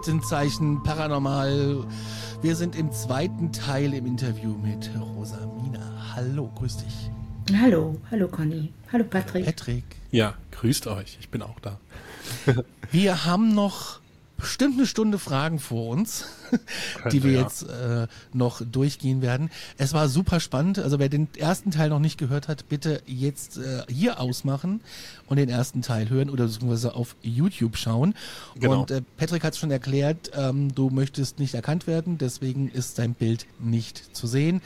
Aktenzeichen Paranormal. Wir sind im zweiten Teil im Interview mit Rosamina. Hallo, grüß dich. Hallo, hallo Conny. Hallo Patrick. Patrick. Ja, grüßt euch. Ich bin auch da. Wir haben noch bestimmt eine Stunde Fragen vor uns, die wir jetzt äh, noch durchgehen werden. Es war super spannend. Also wer den ersten Teil noch nicht gehört hat, bitte jetzt äh, hier ausmachen und den ersten Teil hören oder beziehungsweise auf YouTube schauen. Genau. Und äh, Patrick hat es schon erklärt, ähm, du möchtest nicht erkannt werden, deswegen ist dein Bild nicht zu sehen.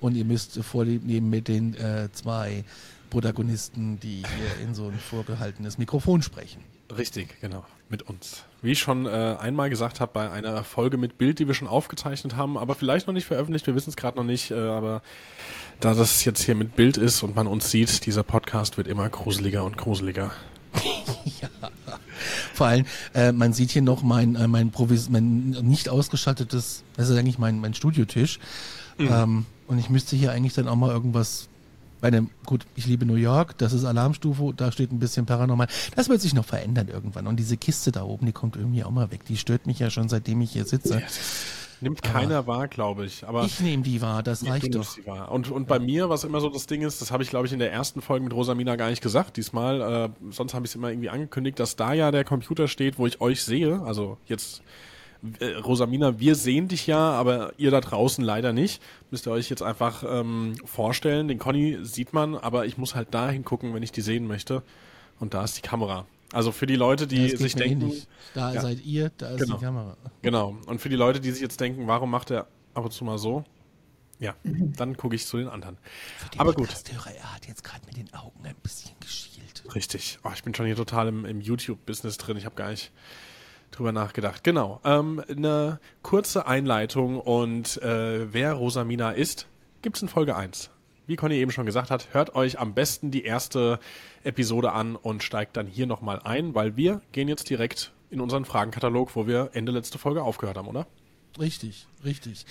Und ihr müsst vorlieb nehmen mit den äh, zwei Protagonisten, die hier in so ein vorgehaltenes Mikrofon sprechen. Richtig, genau. Mit uns. Wie ich schon äh, einmal gesagt habe, bei einer Folge mit Bild, die wir schon aufgezeichnet haben, aber vielleicht noch nicht veröffentlicht, wir wissen es gerade noch nicht, äh, aber da das jetzt hier mit Bild ist und man uns sieht, dieser Podcast wird immer gruseliger und gruseliger. Vor allem, äh, man sieht hier noch mein, äh, mein, Provis mein nicht ausgestattetes, das ist eigentlich mein, mein Studiotisch. Ähm, und ich müsste hier eigentlich dann auch mal irgendwas bei dem, gut, ich liebe New York, das ist Alarmstufe, da steht ein bisschen paranormal. Das wird sich noch verändern irgendwann. Und diese Kiste da oben, die kommt irgendwie auch mal weg. Die stört mich ja schon, seitdem ich hier sitze. Nimmt keiner wahr, glaube ich. Aber Ich nehme die wahr, das reicht doch. Und, und bei mir, was immer so das Ding ist, das habe ich, glaube ich, in der ersten Folge mit Rosamina gar nicht gesagt diesmal. Äh, sonst habe ich es immer irgendwie angekündigt, dass da ja der Computer steht, wo ich euch sehe. Also jetzt, äh, Rosamina, wir sehen dich ja, aber ihr da draußen leider nicht. Müsst ihr euch jetzt einfach ähm, vorstellen. Den Conny sieht man, aber ich muss halt da hingucken, wenn ich die sehen möchte. Und da ist die Kamera. Also für die Leute, die geht sich mir denken, ähnlich. Da Ja. seid ihr, da ist Genau. die Kamera. Genau. Und für die Leute, die sich jetzt denken, warum macht er ab und zu mal so? Ja, dann gucke ich zu den anderen. Aber gut. Er hat jetzt gerade mit den Augen ein bisschen geschielt. Richtig. Oh, ich bin schon hier total im, im YouTube-Business drin. Ich habe gar nicht drüber nachgedacht. Genau. Ähm, eine kurze Einleitung und äh, wer Rosamina ist, gibt's in Folge 1. Wie Conny eben schon gesagt hat, hört euch am besten die erste Episode an und steigt dann hier nochmal ein, weil wir gehen jetzt direkt in unseren Fragenkatalog, wo wir Ende letzte Folge aufgehört haben, oder? Richtig, richtig.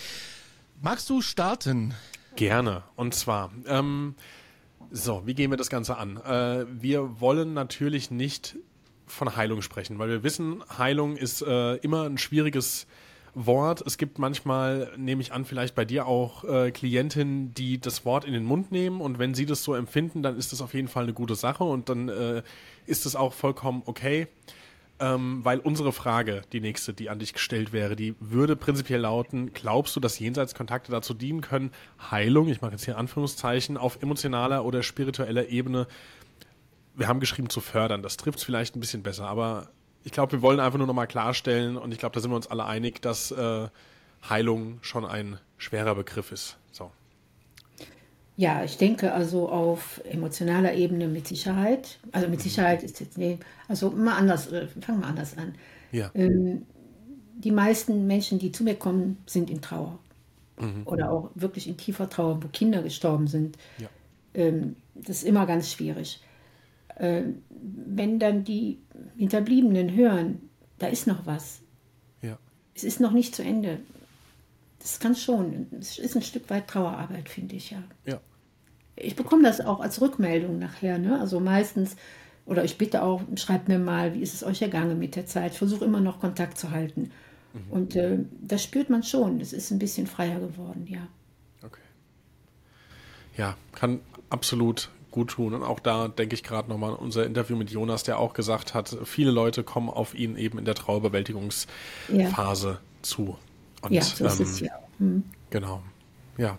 Magst du starten? Gerne. Und zwar, ähm, so, wie gehen wir das Ganze an? Äh, wir wollen natürlich nicht von Heilung sprechen, weil wir wissen, Heilung ist äh, immer ein schwieriges Wort. Es gibt manchmal, nehme ich an, vielleicht bei dir auch äh, Klientinnen, die das Wort in den Mund nehmen und wenn sie das so empfinden, dann ist das auf jeden Fall eine gute Sache und dann äh, ist es auch vollkommen okay. Ähm, weil unsere Frage, die nächste, die an dich gestellt wäre, die würde prinzipiell lauten, glaubst du, dass Jenseitskontakte dazu dienen können, Heilung, ich mache jetzt hier Anführungszeichen, auf emotionaler oder spiritueller Ebene, wir haben geschrieben, zu fördern. Das trifft es vielleicht ein bisschen besser, aber ich glaube, wir wollen einfach nur nochmal klarstellen und ich glaube, da sind wir uns alle einig, dass äh, Heilung schon ein schwerer Begriff ist. So. Ja, ich denke also auf emotionaler Ebene mit Sicherheit. Also mit Sicherheit ist jetzt, nee, also mal anders, äh, fangen wir anders an. Ja. Die meisten Menschen, die zu mir kommen, sind in Trauer. Oder auch wirklich in tiefer Trauer, wo Kinder gestorben sind. Ja. Ähm, das ist immer ganz schwierig. Ähm, wenn dann die Hinterbliebenen hören, da ist noch was. Ja. Es ist noch nicht zu Ende. Das kann schon. Es ist ein Stück weit Trauerarbeit, finde ich ja. Ja. Ich bekomme das auch als Rückmeldung nachher. Ne? Also meistens, oder ich bitte auch, schreibt mir mal, wie ist es euch ergangen mit der Zeit. Ich versuche immer noch Kontakt zu halten. Und äh, das spürt man schon. Es ist ein bisschen freier geworden, ja. Okay. Ja, kann absolut gut tun. Und auch da denke ich gerade nochmal an unser Interview mit Jonas, der auch gesagt hat, viele Leute kommen auf ihn eben in der Trauerbewältigungsphase zu. Und, Ja, so ist es ähm, ja. Hm. Genau. Ja.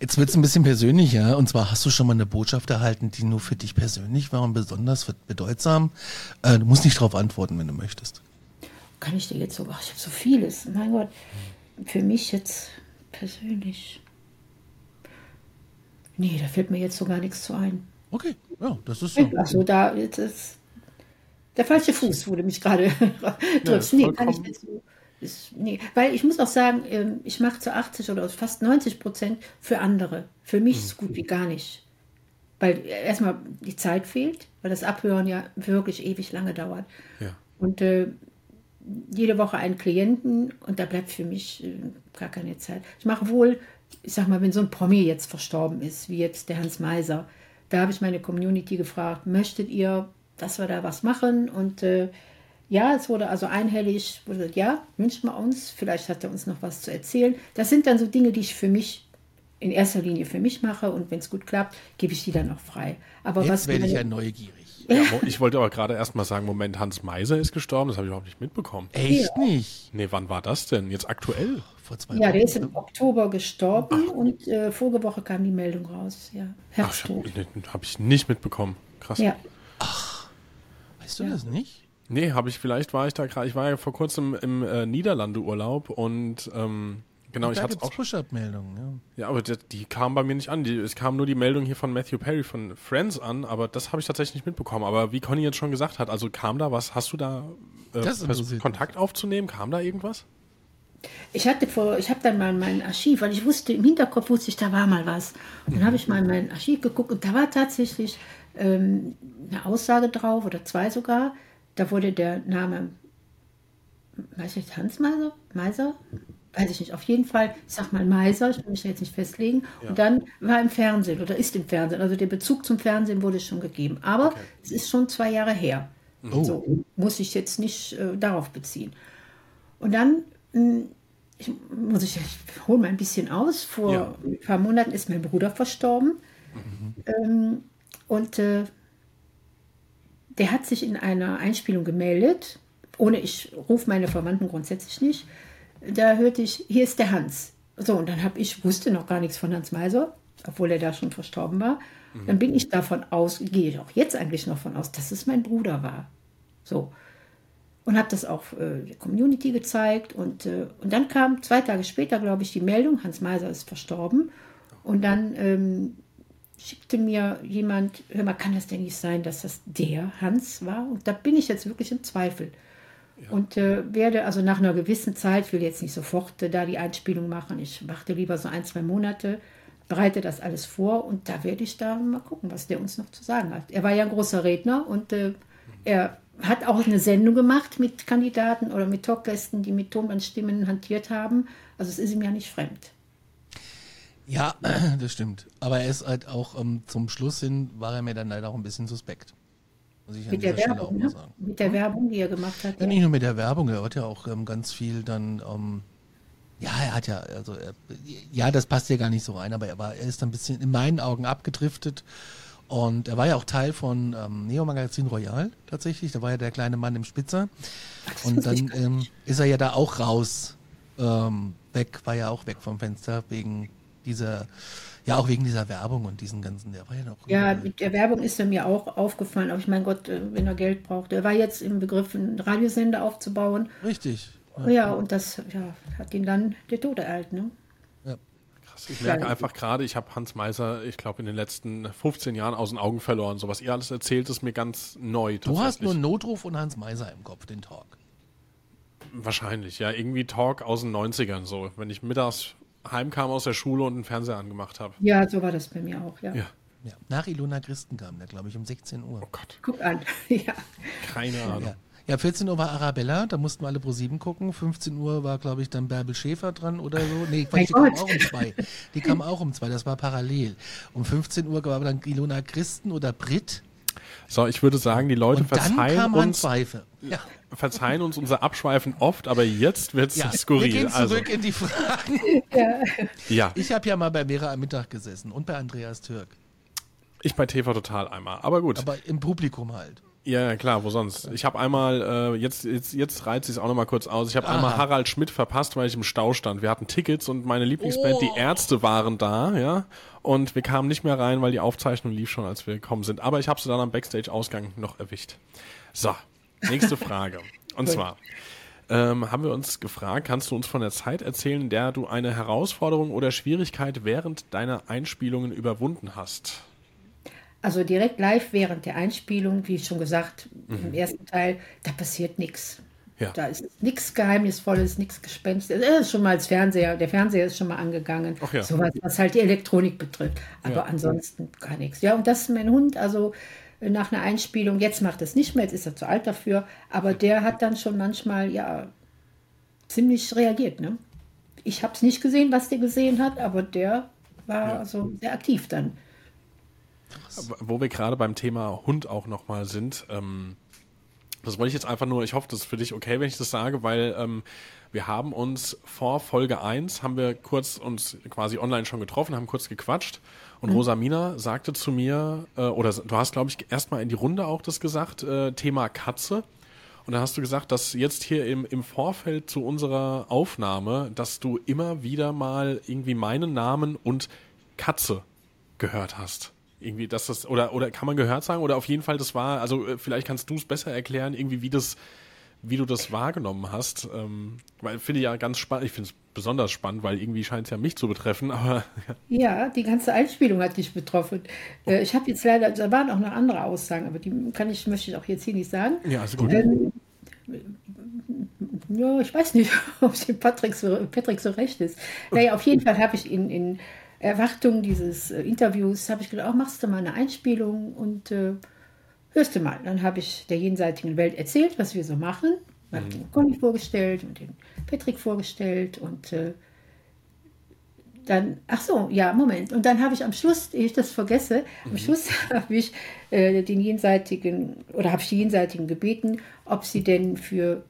Jetzt wird es ein bisschen persönlicher. Und zwar hast du schon mal eine Botschaft erhalten, die nur für dich persönlich war und besonders bedeutsam. Äh, du musst nicht darauf antworten, wenn du möchtest. Kann ich dir jetzt so, ach, ich habe so vieles. Mein Gott, für mich jetzt persönlich. Nee, da fällt mir jetzt so gar nichts zu ein. Okay, ja, das ist so. Also da ist der falsche Fuß, wurde mich gerade drückst. nee, kann ich nicht so. Ist, nee, weil ich muss auch sagen, ähm, ich mache zu 80 oder fast 90 Prozent für andere. Für mich ist gut wie gar nicht. Weil erstmal die Zeit fehlt, weil das Abhören ja wirklich ewig lange dauert. Ja. Und äh, jede Woche einen Klienten und da bleibt für mich äh, gar keine Zeit. Ich mache wohl, ich sag mal, wenn so ein Promi jetzt verstorben ist, wie jetzt der Hans Meiser, da habe ich meine Community gefragt, möchtet ihr, dass wir da was machen? Und äh, ja, es wurde also einhellig, wurde gesagt, ja, wünschen wir uns, vielleicht hat er uns noch was zu erzählen. Das sind dann so Dinge, die ich für mich in erster Linie für mich mache und wenn es gut klappt, gebe ich die dann auch frei. Aber Jetzt was werde ich ja neugierig. Ja, ich wollte aber gerade erst mal sagen, Moment, Hans Meiser ist gestorben, das habe ich überhaupt nicht mitbekommen. Echt nicht? Nee, wann war das denn? Jetzt aktuell? Vor zwei ja, der ist Wochen. im Oktober gestorben und äh, vorige Woche kam die Meldung raus. Ja, Ach, ich Herztod. habe hab ich nicht mitbekommen. Krass. Ja, Weißt du das nicht? Nee, habe ich, vielleicht war ich da gerade, ich war ja vor kurzem im äh, Niederlande-Urlaub und ähm, genau, ich da hatte auch Push-Up-Meldungen. Ja. Ja, aber die, die kam bei mir nicht an. Die, es kam nur die Meldung hier von Matthew Perry von Friends an, aber das habe ich tatsächlich nicht mitbekommen. Aber wie Conny jetzt schon gesagt hat, also kam da was? Hast du da äh. Kontakt aufzunehmen? Kam da irgendwas? Ich hatte vor, ich habe dann mal in mein Archiv, weil ich wusste, im Hinterkopf wusste ich, da war mal was. Und dann habe ich mal in mein Archiv geguckt und da war tatsächlich ähm, eine Aussage drauf oder zwei sogar. Da wurde der Name, weiß ich, Hans Meiser? Meiser? Weiß ich nicht. Auf jeden Fall, ich sag mal Meiser, ich will mich jetzt nicht festlegen. Und dann war im Fernsehen oder ist im Fernsehen. Also der Bezug zum Fernsehen wurde schon gegeben. Aber es ist schon zwei Jahre her. So muss ich jetzt nicht äh, darauf beziehen. Und dann ich, muss ich, ich hole mal ein bisschen aus. Vor Ja. ein paar Monaten ist mein Bruder verstorben. Ähm, und äh, der hat sich in einer Einspielung gemeldet. Ohne, ich rufe meine Verwandten grundsätzlich nicht. Da hörte ich, hier ist der Hans. So, und dann habe ich, wusste noch gar nichts von Hans Meiser, obwohl er da schon verstorben war. Dann bin ich davon aus, gehe ich auch jetzt eigentlich noch von aus, dass es mein Bruder war. So. Und habe das auch äh, der Community gezeigt. Und, äh, und dann kam zwei Tage später, glaube ich, die Meldung, Hans Meiser ist verstorben. Und dann ähm, schickte mir jemand, hör mal, kann das denn nicht sein, dass das der Hans war? Und da bin ich jetzt wirklich im Zweifel. Und äh, werde also nach einer gewissen Zeit, ich will jetzt nicht sofort äh, da die Einspielung machen, ich warte lieber so ein, zwei Monate, bereite das alles vor und da werde ich da mal gucken, was der uns noch zu sagen hat. Er war ja ein großer Redner und äh, er hat auch eine Sendung gemacht mit Kandidaten oder mit Talkgästen, die mit Tonbandstimmen hantiert haben. Also es ist ihm ja nicht fremd. Ja, das stimmt. Aber er ist halt auch ähm, zum Schluss hin, war er mir dann leider auch ein bisschen suspekt. Muss ich an Mit der Stelle auch Werbung, ne? Mit der Werbung, die er gemacht hat. Ja, nicht nur mit der Werbung, er hat ja auch ähm, ganz viel dann, ähm, ja, er hat ja, also, er, ja, das passt ja gar nicht so rein, aber er war, er ist ein bisschen in meinen Augen abgedriftet und er war ja auch Teil von ähm, Neo Magazin Royal tatsächlich, da war ja der kleine Mann im Spitzer und dann ähm, ist er ja da auch raus, ähm, weg, war ja auch weg vom Fenster wegen dieser, ja, auch wegen dieser Werbung und diesen ganzen, der war ja noch. Ja, mit der Werbung ist er mir auch aufgefallen. Aber ich mein Gott, äh, wenn er Geld braucht. Er war jetzt im Begriff, einen Radiosender aufzubauen. Richtig. Ja, und das ja, hat ihn dann der Tod ereilt. Ne? Krass. Ich merke einfach gerade, ich habe Hans Meiser, ich glaube, in den letzten 15 Jahren aus den Augen verloren. So was ihr alles erzählt, ist mir ganz neu. Du hast nur. Notruf und Hans Meiser im Kopf, den Talk. Wahrscheinlich, ja. Irgendwie Talk aus den 90ern, so. Wenn ich mittags heimkam aus der Schule und einen Fernseher angemacht habe. Ja, so war das bei mir auch. Ja. Ja. Ja. Nach Ilona Christen kam der, glaube ich, um 16 Uhr. Oh Gott, Guck an. ja. keine Ahnung. Ja. Ja, 14 Uhr war Arabella, da mussten wir alle pro 7 gucken. 15 Uhr war, glaube ich, dann Bärbel Schäfer dran oder so. Nee, Quatsch, Mein die kam auch um 2. Die kam auch um 2, das war parallel. Um 15 Uhr war dann Ilona Christen oder Brit. So, ich würde sagen, die Leute Und dann verzeihen kam Hans uns, Pfeife. Ja, verzeihen uns unser Abschweifen oft, aber jetzt wird es ja. skurril. wir gehen also, zurück in die Fragen. ja, Ich habe ja mal bei Vera am Mittag gesessen und bei Andreas Türk. ich bei TV Total einmal. Aber gut. Aber im Publikum halt. Ja, klar, wo sonst? Ich habe einmal, äh, jetzt, jetzt, jetzt reizt ich es auch nochmal kurz aus. Ich habe einmal Harald Schmidt verpasst, weil ich im Stau stand. Wir hatten Tickets und meine Lieblingsband, oh. die Ärzte, waren da, ja. Und wir kamen nicht mehr rein, weil die Aufzeichnung lief schon, als wir gekommen sind. Aber ich habe sie dann am Backstage-Ausgang noch erwischt. So, nächste Frage. Und zwar ähm, haben wir uns gefragt, kannst du uns von der Zeit erzählen, in der du eine Herausforderung oder Schwierigkeit während deiner Einspielungen überwunden hast? Also direkt live während der Einspielung, wie schon gesagt, mhm. im ersten Teil, da passiert nichts. Ja. Da ist nichts Geheimnisvolles, nichts Gespenstiges. Das ist schon mal das Fernseher, der Fernseher ist schon mal angegangen. Ach ja. So was, was halt die Elektronik betrifft. Aber ja. ansonsten gar nichts. Ja, und das ist mein Hund, also nach einer Einspielung, jetzt macht es nicht mehr, jetzt ist er zu alt dafür, aber der hat dann schon manchmal ja ziemlich reagiert. Ne? Ich habe es nicht gesehen, was der gesehen hat, aber der war ja. also sehr aktiv dann. Wo wir gerade beim Thema Hund auch nochmal sind, ähm, das wollte ich jetzt einfach nur, ich hoffe, das ist für dich okay, wenn ich das sage, weil ähm, wir haben uns vor Folge 1, haben wir kurz uns quasi online schon getroffen, haben kurz gequatscht und mhm. Rosamina sagte zu mir, äh, oder du hast, glaube ich, erstmal in die Runde auch das gesagt, äh, Thema Katze. Und da hast du gesagt, dass jetzt hier im, im Vorfeld zu unserer Aufnahme, dass du immer wieder mal irgendwie meinen Namen und Katze gehört hast. Irgendwie, dass das, oder, oder kann man gehört sagen? Oder auf jeden Fall, das war, also äh, vielleicht kannst du es besser erklären, irgendwie, wie das, wie du das wahrgenommen hast. Ähm, weil finde ich ja ganz spannend, ich finde es besonders spannend, weil irgendwie scheint es ja mich zu betreffen, aber. Ja. ja, die ganze Einspielung hat dich betroffen. Äh, ich habe jetzt leider, da waren auch noch andere Aussagen, aber die kann ich, möchte ich auch jetzt hier nicht sagen. Ja, ist gut. Ähm, ja, ich weiß nicht, ob Patrick so, Patrick so recht ist. Naja, auf jeden Fall habe ich in, in Erwartung dieses äh, Interviews, habe ich gedacht, auch machst du mal eine Einspielung und äh, hörst du mal. Dann habe ich der jenseitigen Welt erzählt, was wir so machen. Ich habe mhm. den Conny vorgestellt und den Patrick vorgestellt und äh, dann, ach so, ja, Moment. Und dann habe ich am Schluss, ehe ich das vergesse, mhm. am Schluss habe ich äh, den jenseitigen oder habe ich die jenseitigen gebeten, ob sie denn für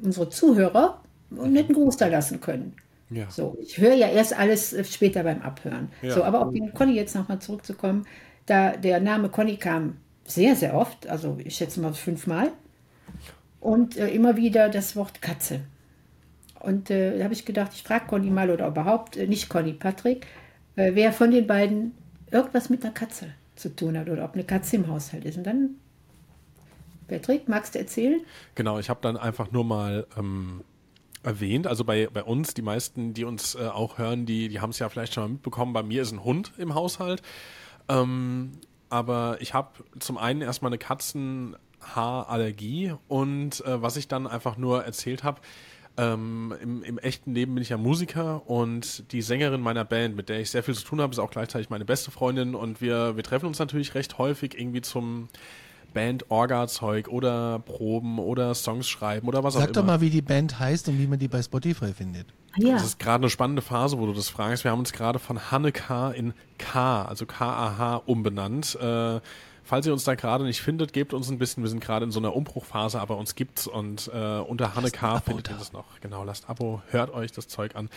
unsere Zuhörer einen netten Gruß da lassen können. Ja. So, ich höre ja erst alles äh, später beim Abhören. Ja. So, aber auf den Conny jetzt nochmal zurückzukommen, da der Name Conny kam sehr, sehr oft, also ich schätze mal fünfmal. Und äh, immer wieder das Wort Katze. Und äh, da habe ich gedacht, ich frage Conny mal oder überhaupt, äh, nicht Conny, Patrick, äh, wer von den beiden irgendwas mit einer Katze zu tun hat oder ob eine Katze im Haushalt ist. Und dann, Patrick, magst du erzählen? Genau, ich habe dann einfach nur mal ähm, erwähnt. Also bei, bei uns, die meisten, die uns äh, auch hören, die, die haben es ja vielleicht schon mal mitbekommen. Bei mir ist ein Hund im Haushalt. Ähm, aber ich habe zum einen erstmal eine Katzenhaarallergie und äh, was ich dann einfach nur erzählt habe, ähm, im, im, echten Leben bin ich ja Musiker und die Sängerin meiner Band, mit der ich sehr viel zu tun habe, ist auch gleichzeitig meine beste Freundin und wir, wir treffen uns natürlich recht häufig irgendwie zum Band-Orga-Zeug oder Proben oder Songs schreiben oder was Sag auch immer. Sag doch mal, wie die Band heißt und wie man die bei Spotify findet. Ja. Das ist gerade eine spannende Phase, wo du das fragst. Wir haben uns gerade von Hanne K in K, also K-A-H, umbenannt. Äh, falls ihr uns da gerade nicht findet, gebt uns ein bisschen. Wir sind gerade in so einer Umbruchphase, aber uns gibt's und äh, unter Hanne K findet ihr das noch. Genau, lasst Abo, hört euch das Zeug an.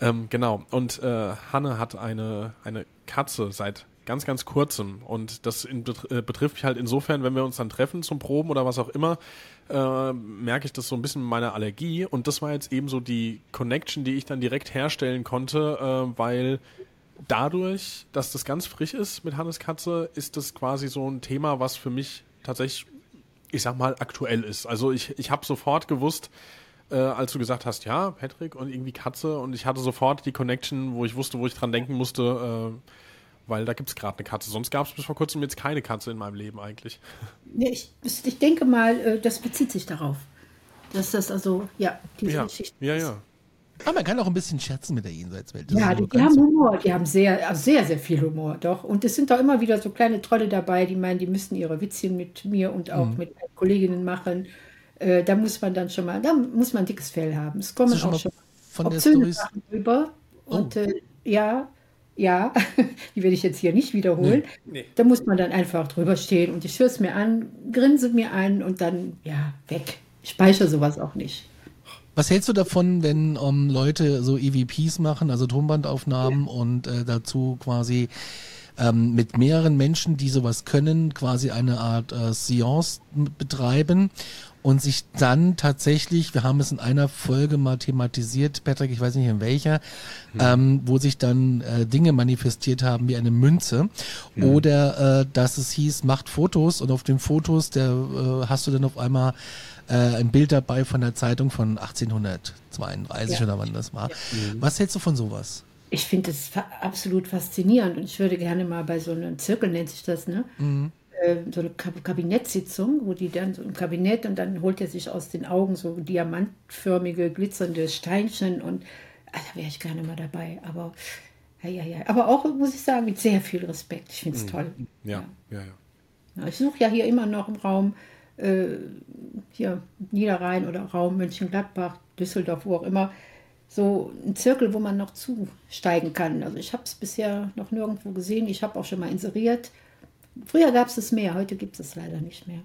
Ähm, genau. Und äh, Hanne hat eine, eine Katze seit ganz, ganz kurzem. Und das in, äh, betrifft mich halt insofern, wenn wir uns dann treffen zum Proben oder was auch immer, äh, merke ich das so ein bisschen mit meiner Allergie. Und das war jetzt eben so die Connection, die ich dann direkt herstellen konnte, äh, weil dadurch, dass das ganz frisch ist mit Hannes Katze, ist das quasi so ein Thema, was für mich tatsächlich, ich sag mal, aktuell ist. Also ich, ich habe sofort gewusst, äh, als du gesagt hast, ja, Patrick und irgendwie Katze und ich hatte sofort die Connection, wo ich wusste, wo ich dran denken musste, äh, weil da gibt es gerade eine Katze. Sonst gab es bis vor kurzem jetzt keine Katze in meinem Leben eigentlich. Ja, ich, ich denke mal, äh, das bezieht sich darauf. Dass das also, ja, diese ja. Geschichte. Ja, ja. Aber man kann auch ein bisschen scherzen mit der Jenseitswelt. Das ja, die, die haben Humor, die haben sehr, also sehr, sehr viel Humor, doch. Und es sind doch immer wieder so kleine Trolle dabei, die meinen, die müssen ihre Witzchen mit mir und auch mhm. mit Kolleginnen machen. Äh, da muss man dann schon mal, da muss man ein dickes Fell haben. Es kommen auch schon von der Story drüber. Und oh. äh, ja, ja, die werde ich jetzt hier nicht wiederholen. Nee. Da muss man dann einfach drüber stehen und ich höre es mir an, grinse mir an und dann, ja, weg. Ich speichere sowas auch nicht. Was hältst du davon, wenn um, Leute so EVPs machen, also Tonbandaufnahmen ja. und äh, dazu quasi ähm, mit mehreren Menschen, die sowas können, quasi eine Art äh, Seance betreiben und sich dann tatsächlich, wir haben es in einer Folge mal thematisiert, Patrick, ich weiß nicht in welcher, mhm. ähm, wo sich dann äh, Dinge manifestiert haben wie eine Münze mhm. oder äh, dass es hieß, macht Fotos und auf den Fotos, der äh, hast du dann auf einmal äh, ein Bild dabei von der Zeitung von 1832 ja. oder wann das war. Ja. Mhm. Was hältst du von sowas? Ich finde das absolut faszinierend und ich würde gerne mal bei so einem Zirkel, nennt sich das, ne? Mhm. Äh, so eine Kabinettssitzung, wo die dann so im Kabinett und dann holt er sich aus den Augen so diamantförmige, glitzernde Steinchen und ah, da wäre ich gerne mal dabei. Aber ja, ja, ja. Aber auch, muss ich sagen, mit sehr viel Respekt. Ich finde es mhm. toll. Ja, ja, ja. ja. Ich suche ja hier immer noch im Raum äh, hier Niederrhein oder Raum Mönchengladbach, Düsseldorf, wo auch immer, so ein Zirkel, wo man noch zusteigen kann. Also ich habe es bisher noch nirgendwo gesehen. Ich habe auch schon mal inseriert. Früher gab es es mehr, heute gibt es leider nicht mehr.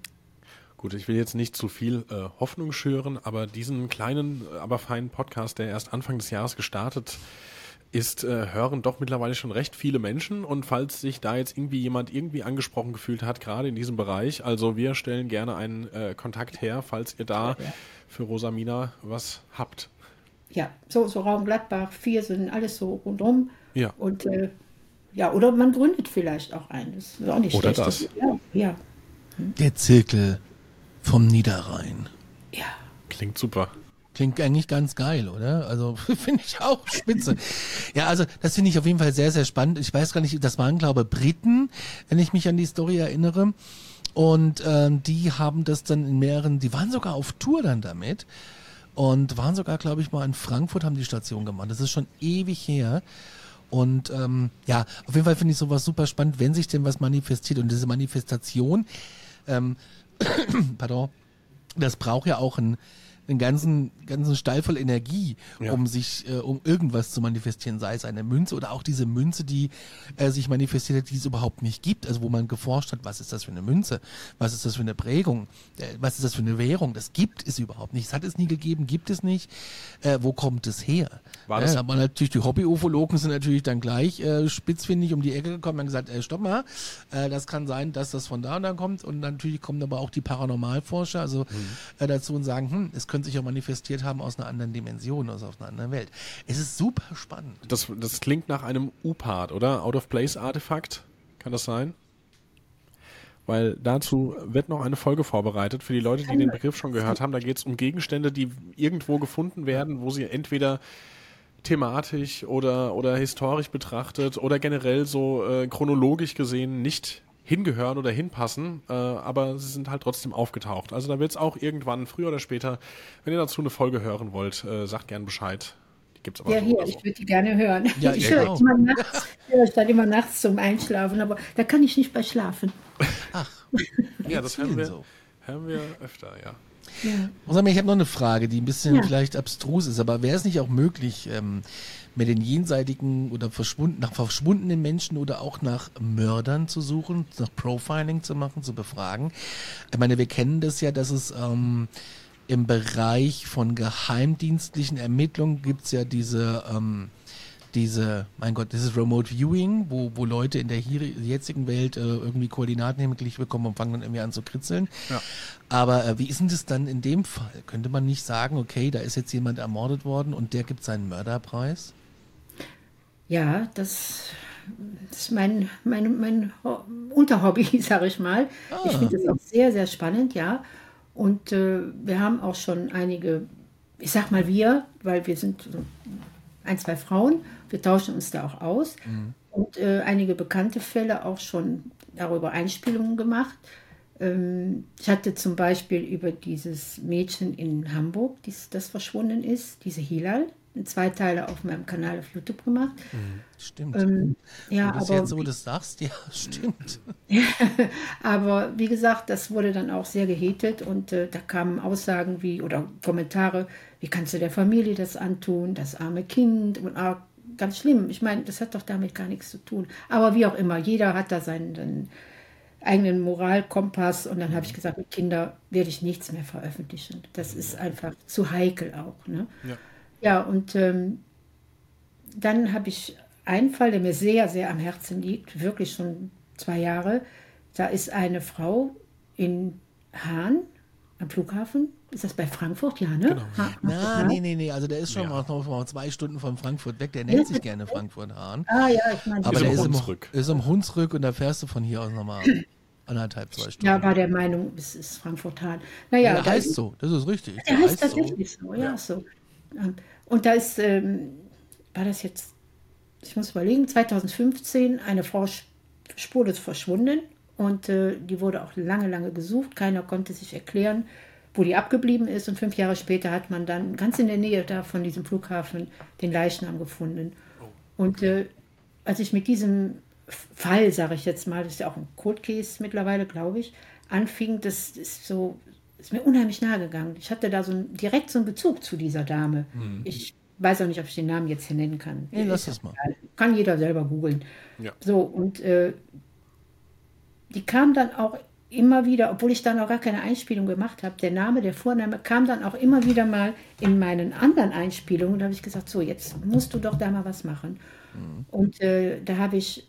Gut, ich will jetzt nicht zu viel äh, Hoffnung schüren, aber diesen kleinen, aber feinen Podcast, der erst Anfang des Jahres gestartet ist, äh, hören doch mittlerweile schon recht viele Menschen. Und falls sich da jetzt irgendwie jemand irgendwie angesprochen gefühlt hat, gerade in diesem Bereich, also wir stellen gerne einen äh, Kontakt her, falls ihr da für Rosamina was habt. Ja, so, so Raum Gladbach, vier sind alles so rundum. Ja. Und äh, ja, oder man gründet vielleicht auch ein. Das ist auch nicht oder schlecht. Das. Ja, ja. Hm? Der Zirkel vom Niederrhein. Ja. Klingt super. Klingt eigentlich ganz geil, oder? Also finde ich auch spitze. ja, also das finde ich auf jeden Fall sehr, sehr spannend. Ich weiß gar nicht, das waren, glaube ich, Briten, wenn ich mich an die Story erinnere. Und ähm, die haben das dann in mehreren, die waren sogar auf Tour dann damit und waren sogar, glaube ich, mal in Frankfurt, haben die Station gemacht. Das ist schon ewig her. Und ähm, ja, auf jeden Fall finde ich sowas super spannend, wenn sich denn was manifestiert. Und diese Manifestation, ähm, pardon, das braucht ja auch ein, einen ganzen, ganzen Stall voll Energie, ja. um sich, äh, um irgendwas zu manifestieren, sei es eine Münze oder auch diese Münze, die äh, sich manifestiert hat, die es überhaupt nicht gibt. Also wo man geforscht hat, was ist das für eine Münze, was ist das für eine Prägung, äh, was ist das für eine Währung, das gibt es überhaupt nicht. Es hat es nie gegeben, gibt es nicht. Äh, wo kommt es her? War das? Äh, aber natürlich die Hobby-Ufologen sind natürlich dann gleich äh, spitzfindig um die Ecke gekommen und gesagt, äh, stopp mal, äh, das kann sein, dass das von da und da kommt. Und natürlich kommen aber auch die Paranormalforscher also mhm. äh, dazu und sagen, hm, es könnte sich auch manifestiert haben aus einer anderen Dimension, also aus einer anderen Welt. Es ist super spannend. Das, das klingt nach einem U-Part, oder? Out-of-Place-Artefakt? Kann das sein? Weil dazu wird noch eine Folge vorbereitet für die Leute, die den Begriff schon gehört haben. Da geht es um Gegenstände, die irgendwo gefunden werden, wo sie entweder thematisch oder, oder historisch betrachtet oder generell so äh, chronologisch gesehen nicht hingehören oder hinpassen, äh, aber sie sind halt trotzdem aufgetaucht. Also da wird es auch irgendwann, früher oder später, wenn ihr dazu eine Folge hören wollt, äh, sagt gern Bescheid. Die gibt's aber ja, hier, so. ich würde die gerne hören. Ja, ich höre immer nachts, höre dann immer nachts zum Einschlafen, aber da kann ich nicht bei schlafen. Ach, ja, das hören wir, so. hören wir öfter, ja. Ja. Ich habe noch eine Frage, die ein bisschen ja. vielleicht abstrus ist, aber wäre es nicht auch möglich, ähm, mit den jenseitigen oder verschwunden, nach verschwundenen Menschen oder auch nach Mördern zu suchen, nach Profiling zu machen, zu befragen. Ich meine, wir kennen das ja, dass es ähm, im Bereich von geheimdienstlichen Ermittlungen gibt es ja diese ähm, diese, mein Gott, dieses Remote Viewing, wo, wo Leute in der hier, jetzigen Welt äh, irgendwie Koordinaten hingekriegt bekommen und fangen dann irgendwie an zu kritzeln. Ja. Aber äh, wie ist denn das dann in dem Fall? Könnte man nicht sagen, okay, da ist jetzt jemand ermordet worden und der gibt seinen Mörderpreis? Ja, das, das ist mein, mein, mein Unterhobby, sage ich mal. Ah. Ich finde das auch sehr, sehr spannend, ja. Und äh, wir haben auch schon einige, ich sag mal wir, weil wir sind ein, zwei Frauen, wir tauschen uns da auch aus. Mhm. Und äh, einige bekannte Fälle auch schon darüber Einspielungen gemacht. Ähm, ich hatte zum Beispiel über dieses Mädchen in Hamburg, dies, das verschwunden ist, diese Hilal zwei Teile auf meinem Kanal auf YouTube gemacht. Mhm, stimmt. Ähm, ja, Wenn aber jetzt so das sagst, ja, stimmt. aber wie gesagt, das wurde dann auch sehr gehatet und äh, da kamen Aussagen wie oder Kommentare, wie kannst du der Familie das antun, das arme Kind und ah, ganz schlimm. Ich meine, das hat doch damit gar nichts zu tun. Aber wie auch immer, jeder hat da seinen, seinen eigenen Moralkompass und dann habe ich gesagt, mit Kindern werde ich nichts mehr veröffentlichen. Das ist einfach zu heikel auch. Ne? Ja. Ja, und ähm, dann habe ich einen Fall, der mir sehr, sehr am Herzen liegt, wirklich schon zwei Jahre. Da ist eine Frau in Hahn am Flughafen. Ist das bei Frankfurt? Ja, ne? Genau. Ha Na, nee, nee, nee. Also der ist schon ja. noch mal zwei Stunden von Frankfurt weg. Der nennt sich gerne Frankfurt-Hahn. Ah ja, ich meine. Aber ist der ist Hunsrück. Im, ist im Hunsrück und da fährst du von hier aus nochmal anderthalb, zwei Stunden. Ja, war der Meinung, es ist Frankfurt-Hahn. Naja, ja, der heißt so, das ist richtig. Der, der heißt, heißt tatsächlich so, so. Ja, ja, so. Und da ist, ähm, war das jetzt, ich muss überlegen, 2015 eine Frau spurlos verschwunden und äh, die wurde auch lange, lange gesucht. Keiner konnte sich erklären, wo die abgeblieben ist. Und fünf Jahre später hat man dann ganz in der Nähe da von diesem Flughafen den Leichnam gefunden. Und äh, als ich mit diesem Fall, sage ich jetzt mal, das ist ja auch ein Cold Case mittlerweile, glaube ich, anfing, das ist so, ist mir unheimlich nahe gegangen. Ich hatte da so ein, direkt so einen Bezug zu dieser Dame. Mhm. Ich weiß auch nicht, ob ich den Namen jetzt hier nennen kann. Nee, lass das mal. Kann jeder selber googeln. Ja. So, und äh, die kam dann auch immer wieder, obwohl ich dann auch gar keine Einspielung gemacht habe, der Name, der Vorname kam dann auch immer wieder mal in meinen anderen Einspielungen. Da habe ich gesagt, so, jetzt musst du doch da mal was machen. Mhm. Und äh, da habe ich,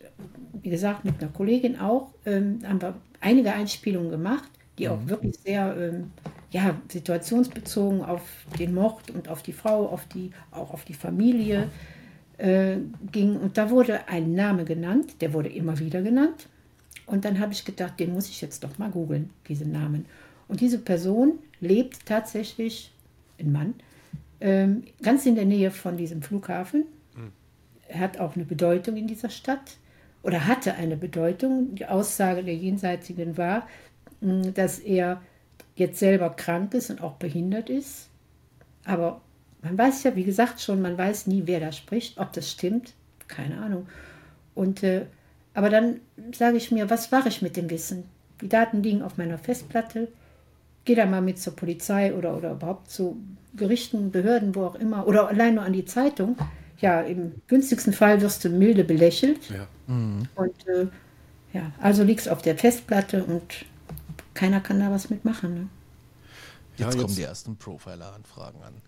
wie gesagt, mit einer Kollegin auch, ähm, haben wir einige Einspielungen gemacht, die auch mhm. wirklich sehr ähm, ja, situationsbezogen auf den Mord und auf die Frau, auf die, auch auf die Familie äh, ging. Und da wurde ein Name genannt, der wurde immer wieder genannt. Und dann habe ich gedacht, den muss ich jetzt doch mal googeln, diesen Namen. Und diese Person lebt tatsächlich, ein Mann, ähm, ganz in der Nähe von diesem Flughafen. Mhm. Hat auch eine Bedeutung in dieser Stadt oder hatte eine Bedeutung. Die Aussage der Jenseitigen war, dass er jetzt selber krank ist und auch behindert ist. Aber man weiß ja, wie gesagt, schon, man weiß nie, wer da spricht, ob das stimmt, keine Ahnung. Und äh, aber dann sage ich mir, was mache ich mit dem Wissen? Die Daten liegen auf meiner Festplatte. Gehe da mal mit zur Polizei oder, oder überhaupt zu Gerichten, Behörden, wo auch immer, oder allein nur an die Zeitung. Ja, im günstigsten Fall wirst du milde belächelt. Ja. Mhm. Und äh, ja, also liegst auf der Festplatte und keiner kann da was mitmachen. Ne? Jetzt, ja, jetzt kommen die ersten Profiler-Anfragen an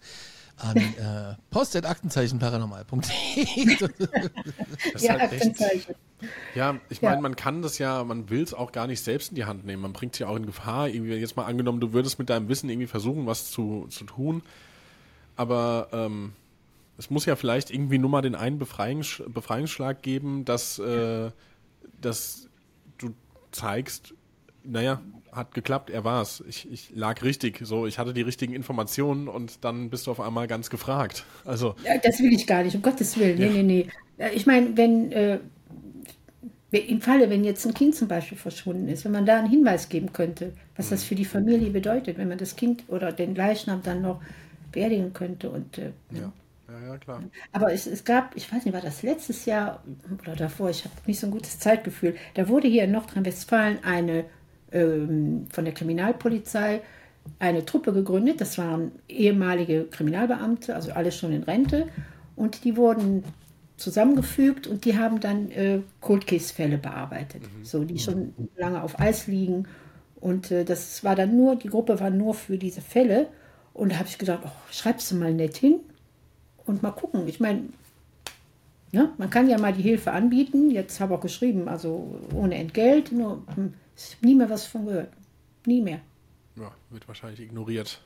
an äh, post.aktenzeichenparanormal.de. ja, halt Aktenzeichen. Ja, ich meine, ja. man kann das ja, man will es auch gar nicht selbst in die Hand nehmen. Man bringt sich auch in Gefahr. Irgendwie jetzt mal angenommen, du würdest mit deinem Wissen irgendwie versuchen, was zu, zu tun. Aber ähm, es muss ja vielleicht irgendwie nur mal den einen Befreiungs Befreiungsschlag geben, dass, äh, dass du zeigst, naja, hat geklappt, er war es. Ich, ich lag richtig, so, ich hatte die richtigen Informationen und dann bist du auf einmal ganz gefragt. Also. Ja, das will ich gar nicht, um Gottes Willen. Ja. Nee, nee, nee. Ich meine, wenn, äh, im Falle, wenn jetzt ein Kind zum Beispiel verschwunden ist, wenn man da einen Hinweis geben könnte, was das mhm. für die Familie bedeutet, wenn man das Kind oder den Leichnam dann noch beerdigen könnte und äh, ja. Ja, ja, klar. Aber es, es gab, ich weiß nicht, war das letztes Jahr oder davor, ich habe nicht so ein gutes Zeitgefühl, da wurde hier in Nordrhein-Westfalen eine ähm, von der Kriminalpolizei eine Truppe gegründet. Das waren ehemalige Kriminalbeamte, also alle schon in Rente. Und die wurden zusammengefügt und die haben dann äh, Cold Case-Fälle bearbeitet, mhm. so die schon lange auf Eis liegen. Und äh, das war dann nur, die Gruppe war nur für diese Fälle. Und da habe ich gedacht, oh, schreibst du mal nett hin und mal gucken. Ich meine, ne, man kann ja mal die Hilfe anbieten. Jetzt habe ich auch geschrieben, also ohne Entgelt, nur hm, ich habe nie mehr was von gehört. Nie mehr. Ja, wird wahrscheinlich ignoriert.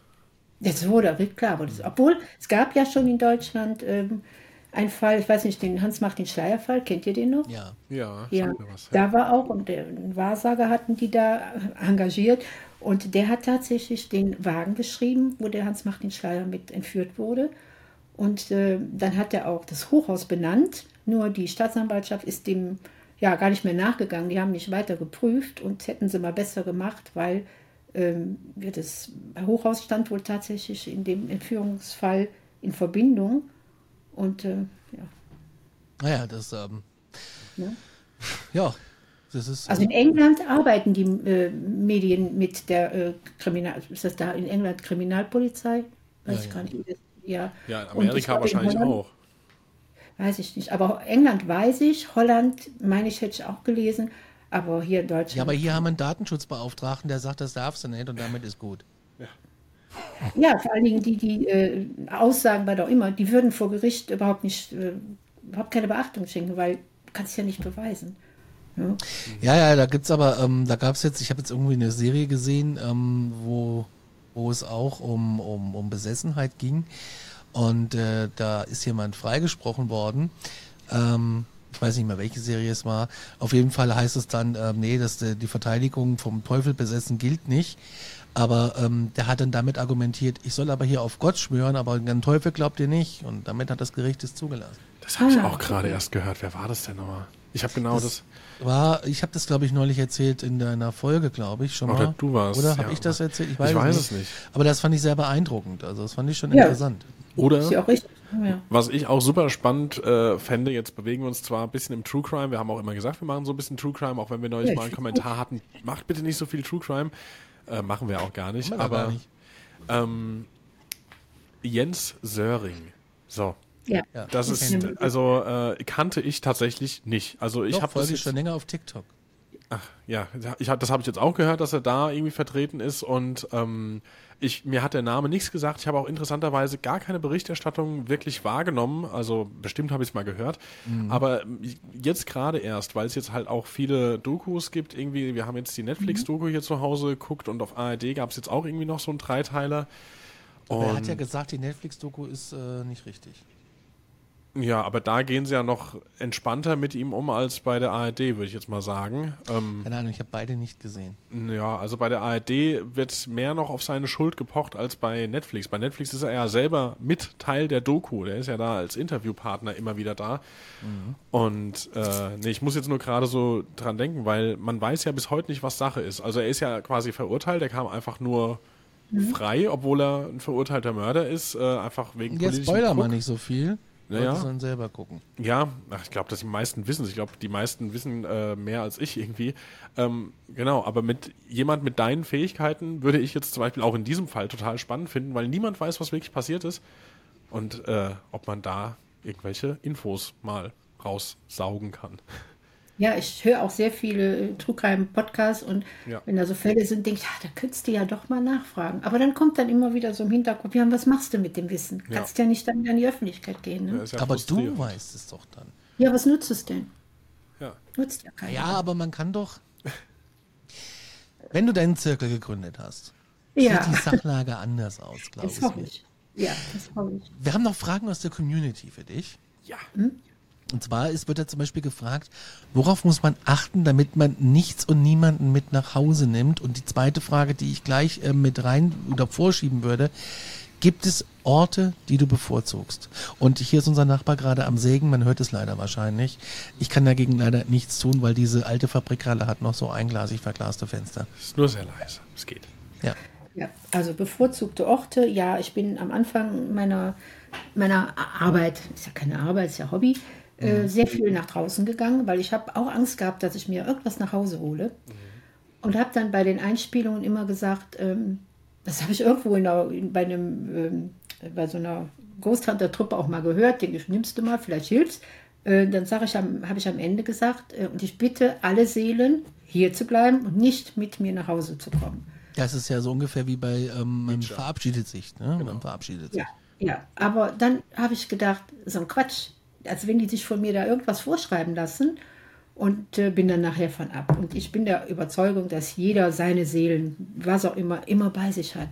Das wurde, klar. Wurde es. Obwohl, es gab ja schon in Deutschland ähm, einen Fall, ich weiß nicht, den Hans-Martin-Schleier-Fall, kennt ihr den noch? Ja. Ja, ja was, ja. da war auch, und der Wahrsager hatten die da engagiert. Und der hat tatsächlich den Wagen beschrieben, wo der Hans-Martin Schleier mit entführt wurde. Und äh, dann hat er auch das Hochhaus benannt. Nur die Staatsanwaltschaft ist dem ja gar nicht mehr nachgegangen. Die haben nicht weiter geprüft und hätten sie mal besser gemacht, weil ähm, das Hochhaus stand wohl tatsächlich in dem Entführungsfall in Verbindung. Und äh, ja. Naja, das, ähm, ja. ja. Das ist, also in England arbeiten die äh, Medien mit der äh, Kriminal, ist das da in England Kriminalpolizei? Weiß ja, ich gar nicht. Ja, ja in Amerika wahrscheinlich auch weiß ich nicht. Aber England weiß ich, Holland, meine ich, hätte ich auch gelesen, aber hier in Deutschland. Ja, aber hier haben wir einen Datenschutzbeauftragten, der sagt, das darfst du nicht und damit ist gut. Ja, ja vor allen Dingen die, die äh, Aussagen bei doch immer, die würden vor Gericht überhaupt nicht äh, überhaupt keine Beachtung schenken, weil du kannst es ja nicht beweisen. Ja, ja, ja da gibt's aber, ähm, da gab's jetzt, ich habe jetzt irgendwie eine Serie gesehen, ähm, wo, wo es auch um, um, um Besessenheit ging. Und äh, da ist jemand freigesprochen worden. Ähm, ich weiß nicht mehr, welche Serie es war. Auf jeden Fall heißt es dann, ähm, nee, dass die, die Verteidigung vom Teufel besessen gilt nicht. Aber ähm, der hat dann damit argumentiert, ich soll aber hier auf Gott schwören, aber an den Teufel glaubt ihr nicht. Und damit hat das Gericht es zugelassen. Das habe ich auch gerade erst gehört. Wer war das denn nochmal? Ich habe genau das. das war, ich habe das, glaube ich, neulich erzählt in deiner Folge, glaube ich, schon Oder mal. du warst. Oder habe ja, ich das erzählt? Ich weiß, ich weiß es nicht. Aber das fand ich sehr beeindruckend. Also das fand ich schon Ja. interessant. Oder Ist ja auch richtig. Ja. was ich auch super spannend äh, fände, jetzt bewegen wir uns zwar ein bisschen im True Crime, wir haben auch immer gesagt, wir machen so ein bisschen True Crime, auch wenn wir neulich Ja, mal einen Kommentar hatten, macht bitte nicht so viel True Crime. Äh, machen wir auch gar nicht. Aber gar nicht. Ähm, Jens Söring. So. Ja. Ja. Das Ich ist, also äh, kannte ich tatsächlich nicht. Also ich habe das schon länger auf TikTok. Ach, ja, ich hab, das habe ich jetzt auch gehört, dass er da irgendwie vertreten ist und ähm, ich, mir hat der Name nichts gesagt. Ich habe auch interessanterweise gar keine Berichterstattung wirklich wahrgenommen. Also bestimmt habe ich es mal gehört. Aber ähm, jetzt gerade erst, weil es jetzt halt auch viele Dokus gibt. Irgendwie, wir haben jetzt die Netflix-Doku hier zu Hause geguckt und auf ARD gab es jetzt auch irgendwie noch so einen Dreiteiler. Aber er Und- hat ja gesagt, die Netflix-Doku ist äh, nicht richtig. Ja, aber da gehen sie ja noch entspannter mit ihm um als bei der ARD, würde ich jetzt mal sagen. Ähm, Keine Ahnung, ich habe beide nicht gesehen. ja, also bei der ARD wird mehr noch auf seine Schuld gepocht als bei Netflix. Bei Netflix ist er ja selber mit Teil der Doku. Der ist ja da als Interviewpartner immer wieder da. Und äh, nee, ich muss jetzt nur gerade so dran denken, weil man weiß ja bis heute nicht, was Sache ist. Also er ist ja quasi verurteilt, er kam einfach nur frei, obwohl er ein verurteilter Mörder ist, äh, einfach wegen Jetzt politischem spoiler mal Druck. nicht so viel. Naja. Leute sollen selber gucken. Ja, ach, ich glaube, dass die meisten wissen Ich glaube, die meisten wissen äh, mehr als ich irgendwie. Ähm, genau, aber mit jemand mit deinen Fähigkeiten würde ich jetzt zum Beispiel auch in diesem Fall total spannend finden, weil niemand weiß, was wirklich passiert ist und äh, ob man da irgendwelche Infos mal raussaugen kann. Ja, ich höre auch sehr viele äh, True Crime Podcasts und Ja. wenn da so Fälle sind, denke ich, ja, da könntest du ja doch mal nachfragen. Aber dann kommt dann immer wieder so im Hintergrund, ja, was machst du mit dem Wissen? Ja. Kannst ja nicht dann an die Öffentlichkeit gehen. Ne? Ja, Aber du weißt es doch dann. Ja, was nutzt es denn? Ja. Nutzt ja keiner. Ja, aber man kann doch. Wenn du deinen Zirkel gegründet hast, ja. sieht die Sachlage anders aus, glaube das ich. hoffe mir. ich. Ja, das hoffe ich. Wir haben noch Fragen aus der Community für dich. Ja. Und zwar ist, wird da zum Beispiel gefragt, worauf muss man achten, damit man nichts und niemanden mit nach Hause nimmt? Und die zweite Frage, die ich gleich äh, mit rein oder vorschieben würde, gibt es Orte, die du bevorzugst? Und hier ist unser Nachbar gerade am Sägen, man hört es leider wahrscheinlich. Ich kann dagegen leider nichts tun, weil diese alte Fabrikhalle hat noch so einglasig verglaste Fenster. Ist nur sehr leise. Es geht. Ja. Ja, also bevorzugte Orte. Ja, ich bin am Anfang meiner, meiner Arbeit, ist ja keine Arbeit, ist ja Hobby, äh, sehr viel nach draußen gegangen, weil ich habe auch Angst gehabt, dass ich mir irgendwas nach Hause hole. Und habe dann bei den Einspielungen immer gesagt, ähm, das habe ich irgendwo in der, in, bei, einem, ähm, bei so einer Ghost Hunter-Truppe auch mal gehört, denke ich, nimmst du mal, vielleicht hilft's. Äh, dann sage ich am, habe ich am Ende gesagt, äh, und ich bitte alle Seelen, hier zu bleiben und nicht mit mir nach Hause zu kommen. Das ist ja so ungefähr wie bei ähm, man verabschiedet sich, ne? Man verabschiedet sich. Ja, ja. Aber dann habe ich gedacht, so ein Quatsch. Als wenn die sich von mir da irgendwas vorschreiben lassen und äh, bin dann nachher von ab. Und ich bin der Überzeugung, dass jeder seine Seelen, was auch immer, immer bei sich hat.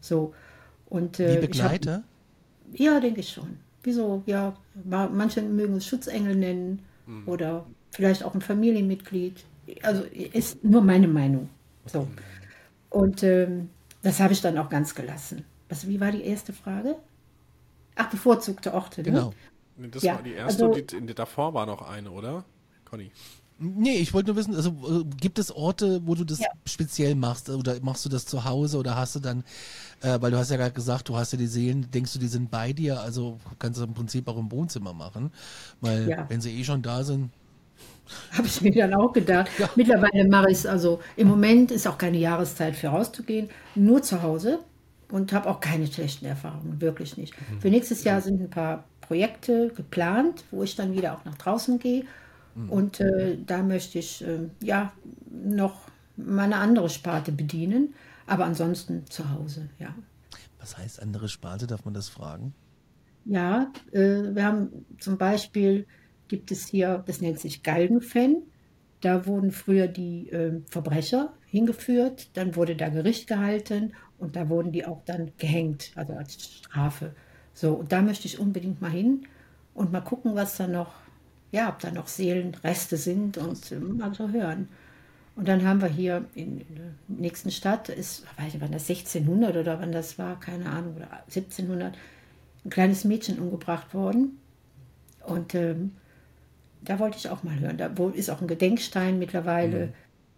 So. Und, äh, Wie ich hab- Begleiter? ja, denke ich schon. Wieso? Ja, ma- manche mögen es Schutzengel nennen oder vielleicht auch ein Familienmitglied. Also ist nur meine Meinung. So. Und ähm, das habe ich dann auch ganz gelassen. Was, wie war die erste Frage? Ach, bevorzugte Orte. Ne? Genau. Nee, Das Ja, war die erste, also- die, die, davor war noch eine, oder? Conny. Nee, ich wollte nur wissen, also äh, gibt es Orte, wo du das Ja. speziell machst oder machst du das zu Hause oder hast du dann, äh, weil du hast ja gerade gesagt, du hast ja die Seelen, denkst du, die sind bei dir, also kannst du im Prinzip auch im Wohnzimmer machen, weil Ja. wenn sie eh schon da sind, Habe ich mir dann auch gedacht. Mittlerweile mache ich es, also im Moment ist auch keine Jahreszeit für rauszugehen, nur zu Hause und habe auch keine schlechten Erfahrungen, wirklich nicht. Für nächstes Jahr sind ein paar Projekte geplant, wo ich dann wieder auch nach draußen gehe. Und äh, da möchte ich äh, ja noch meine andere Sparte bedienen, aber ansonsten zu Hause, ja. was heißt andere Sparte, darf man das fragen? Ja, äh, wir haben zum Beispiel gibt es hier, das nennt sich Galgenfen. Da wurden früher die äh, Verbrecher hingeführt, dann wurde da Gericht gehalten und da wurden die auch dann gehängt, also als Strafe. So, und da möchte ich unbedingt mal hin und mal gucken, was da noch, ja, ob da noch Seelenreste sind und äh, mal so hören. Und dann haben wir hier in, in der nächsten Stadt, ist, weiß ich, wann das 1600 oder wann das war, keine Ahnung, oder 1700, ein kleines Mädchen umgebracht worden. Und ähm, da wollte ich auch mal hören. Da ist auch ein Gedenkstein mittlerweile. Mhm.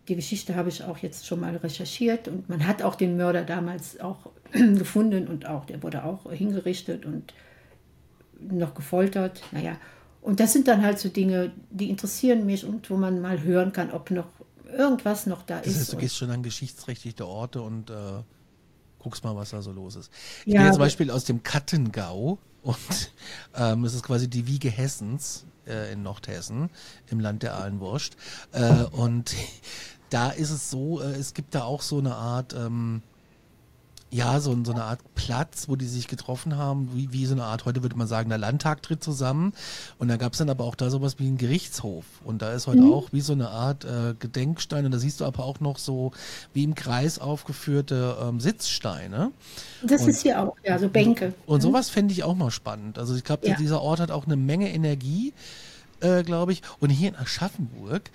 Die Geschichte habe ich auch jetzt schon mal recherchiert und man hat auch den Mörder damals auch gefunden und auch, der wurde auch hingerichtet und noch gefoltert. Naja, und das sind dann halt so Dinge, die interessieren mich und wo man mal hören kann, ob noch irgendwas noch da das ist. Heißt, du gehst schon an geschichtsträchtige Orte und äh, guckst mal, was da so los ist. Ich Ja, bin jetzt zum Beispiel aus dem Kattengau und ähm, es ist quasi die Wiege Hessens äh, in Nordhessen, im Land der Ahlenwurst. Äh, und da ist es so, äh, es gibt da auch so eine Art, ähm, ja, so, so eine Art Platz, wo die sich getroffen haben, wie, wie so eine Art, heute würde man sagen, der Landtag tritt zusammen. Und da gab es dann aber auch da sowas wie einen Gerichtshof. Und da ist heute auch wie so eine Art äh, Gedenkstein. Und da siehst du aber auch noch so wie im Kreis aufgeführte ähm, Sitzsteine. Das Und- ist hier auch, ja, so Bänke. Und sowas fände ich auch mal spannend. Also ich glaube, Ja. dieser Ort hat auch eine Menge Energie, äh, glaube ich. Und hier in Aschaffenburg,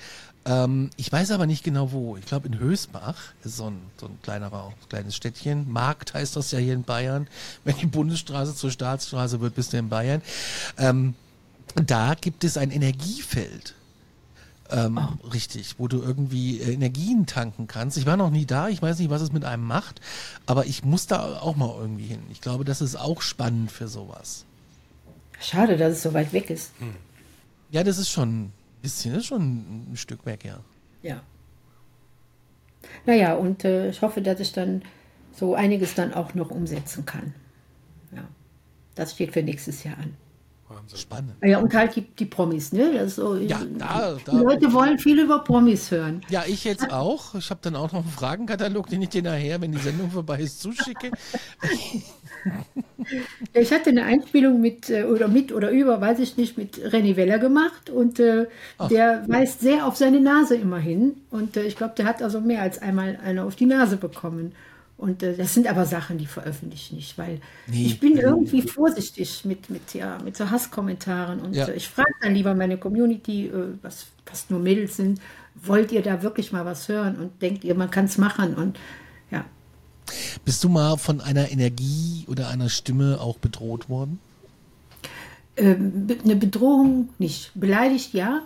ähm, ich weiß aber nicht genau wo. Ich glaube in Hösbach ist so ein, so ein kleinerer, kleines Städtchen. Markt heißt das ja hier in Bayern. Wenn die Bundesstraße zur Staatsstraße wird, bist du in Bayern. Ähm, da gibt es ein Energiefeld. Ähm, Richtig, wo du irgendwie äh, Energien tanken kannst. Ich war noch nie da, ich weiß nicht, was es mit einem macht, aber ich muss da auch mal irgendwie hin. Ich glaube, das ist auch spannend für sowas. Schade, dass es so weit weg ist. Ja, das ist schon bisschen, ist schon ein Stück weg, ja. Ja. Naja, und äh, ich hoffe, dass ich dann so einiges dann auch noch umsetzen kann. Ja. Das steht für nächstes Jahr an. Wahnsinn. Spannend. Ja, und halt die, die Promis, ne? Das ist so, Ja, da- die da- Leute wollen viel über Promis hören. Ja, ich jetzt auch. Ich habe dann auch noch einen Fragenkatalog, den ich dir nachher, wenn die Sendung vorbei ist, zuschicke. Ich hatte eine Einspielung mit äh, oder mit oder über, weiß ich nicht, mit René Weller gemacht und äh, der weist sehr auf seine Nase immer hin und äh, ich glaube, der hat also mehr als einmal eine auf die Nase bekommen. Und äh, das sind aber Sachen, die veröffentliche ich nicht, weil Nee. ich bin irgendwie vorsichtig mit, mit, ja, mit so Hasskommentaren und Ja. äh, ich frage dann lieber meine Community, äh, was fast nur Mädels sind, wollt ihr da wirklich mal was hören und denkt ihr, man kann es machen und ja, Bist du mal von einer Energie oder einer Stimme auch bedroht worden? Ähm, eine Bedrohung nicht. Beleidigt, ja.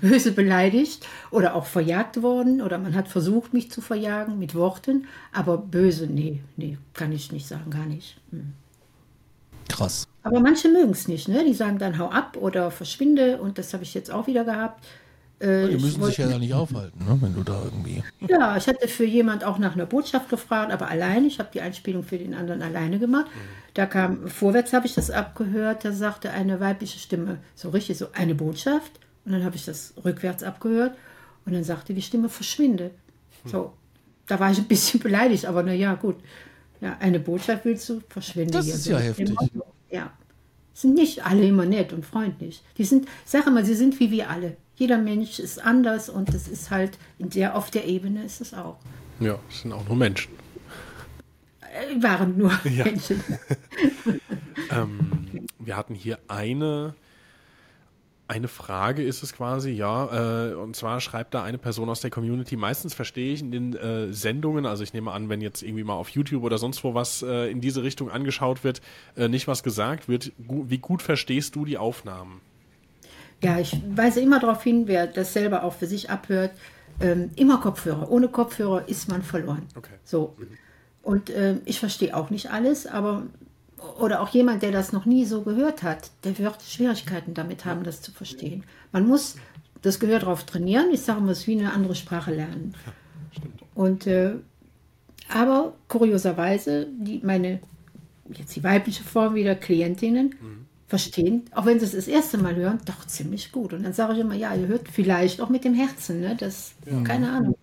Böse beleidigt oder auch verjagt worden oder man hat versucht, mich zu verjagen mit Worten, aber böse, nee, nee, kann ich nicht sagen, gar nicht. Hm. Krass. Aber manche mögen es nicht, ne? Die sagen dann hau ab oder verschwinde und das habe ich jetzt auch wieder gehabt. Äh, Die müssen sich ja da nicht aufhalten, ne? wenn du da irgendwie. Ja, ich hatte für jemand auch nach einer Botschaft gefragt, aber alleine. Ich habe die Einspielung für den anderen alleine gemacht. Da kam, vorwärts habe ich das abgehört, da sagte eine weibliche Stimme, so richtig so, eine Botschaft. Und dann habe ich das rückwärts abgehört und dann sagte die Stimme, verschwinde. So, da war ich ein bisschen beleidigt, aber na ja, gut. Ja, eine Botschaft willst du, verschwinde Das hier. ist ja heftig. Ja. Sind nicht alle immer nett und freundlich. Die sind, sag mal, sie sind wie wir alle. Jeder Mensch ist anders und es ist halt in der, auf der Ebene ist es auch. Ja, das sind auch nur Menschen. Äh, waren nur Menschen. Ähm, wir hatten hier eine, eine Frage, ist es quasi, ja. Äh, und zwar schreibt da eine Person aus der Community, meistens verstehe ich in den äh, Sendungen, also ich nehme an, wenn jetzt irgendwie mal auf YouTube oder sonst wo was äh, in diese Richtung angeschaut wird, äh, nicht was gesagt wird. Gu wie gut verstehst du die Aufnahmen? Ja, ich weise immer darauf hin, wer das selber auch für sich abhört, ähm, immer Kopfhörer. Ohne Kopfhörer ist man verloren. Okay. So. Und ähm, ich verstehe auch nicht alles, aber oder auch jemand, der das noch nie so gehört hat, der wird Schwierigkeiten damit haben, das zu verstehen. Man muss das Gehör drauf trainieren. Ich sage mal, es ist wie eine andere Sprache lernen. Und äh, aber kurioserweise, die, meine, jetzt die weibliche Form wieder, Klientinnen, verstehen, auch wenn sie es das erste Mal hören, doch ziemlich gut. Und dann sage ich immer, ja, ihr hört vielleicht auch mit dem Herzen, ne? Das, keine Ahnung.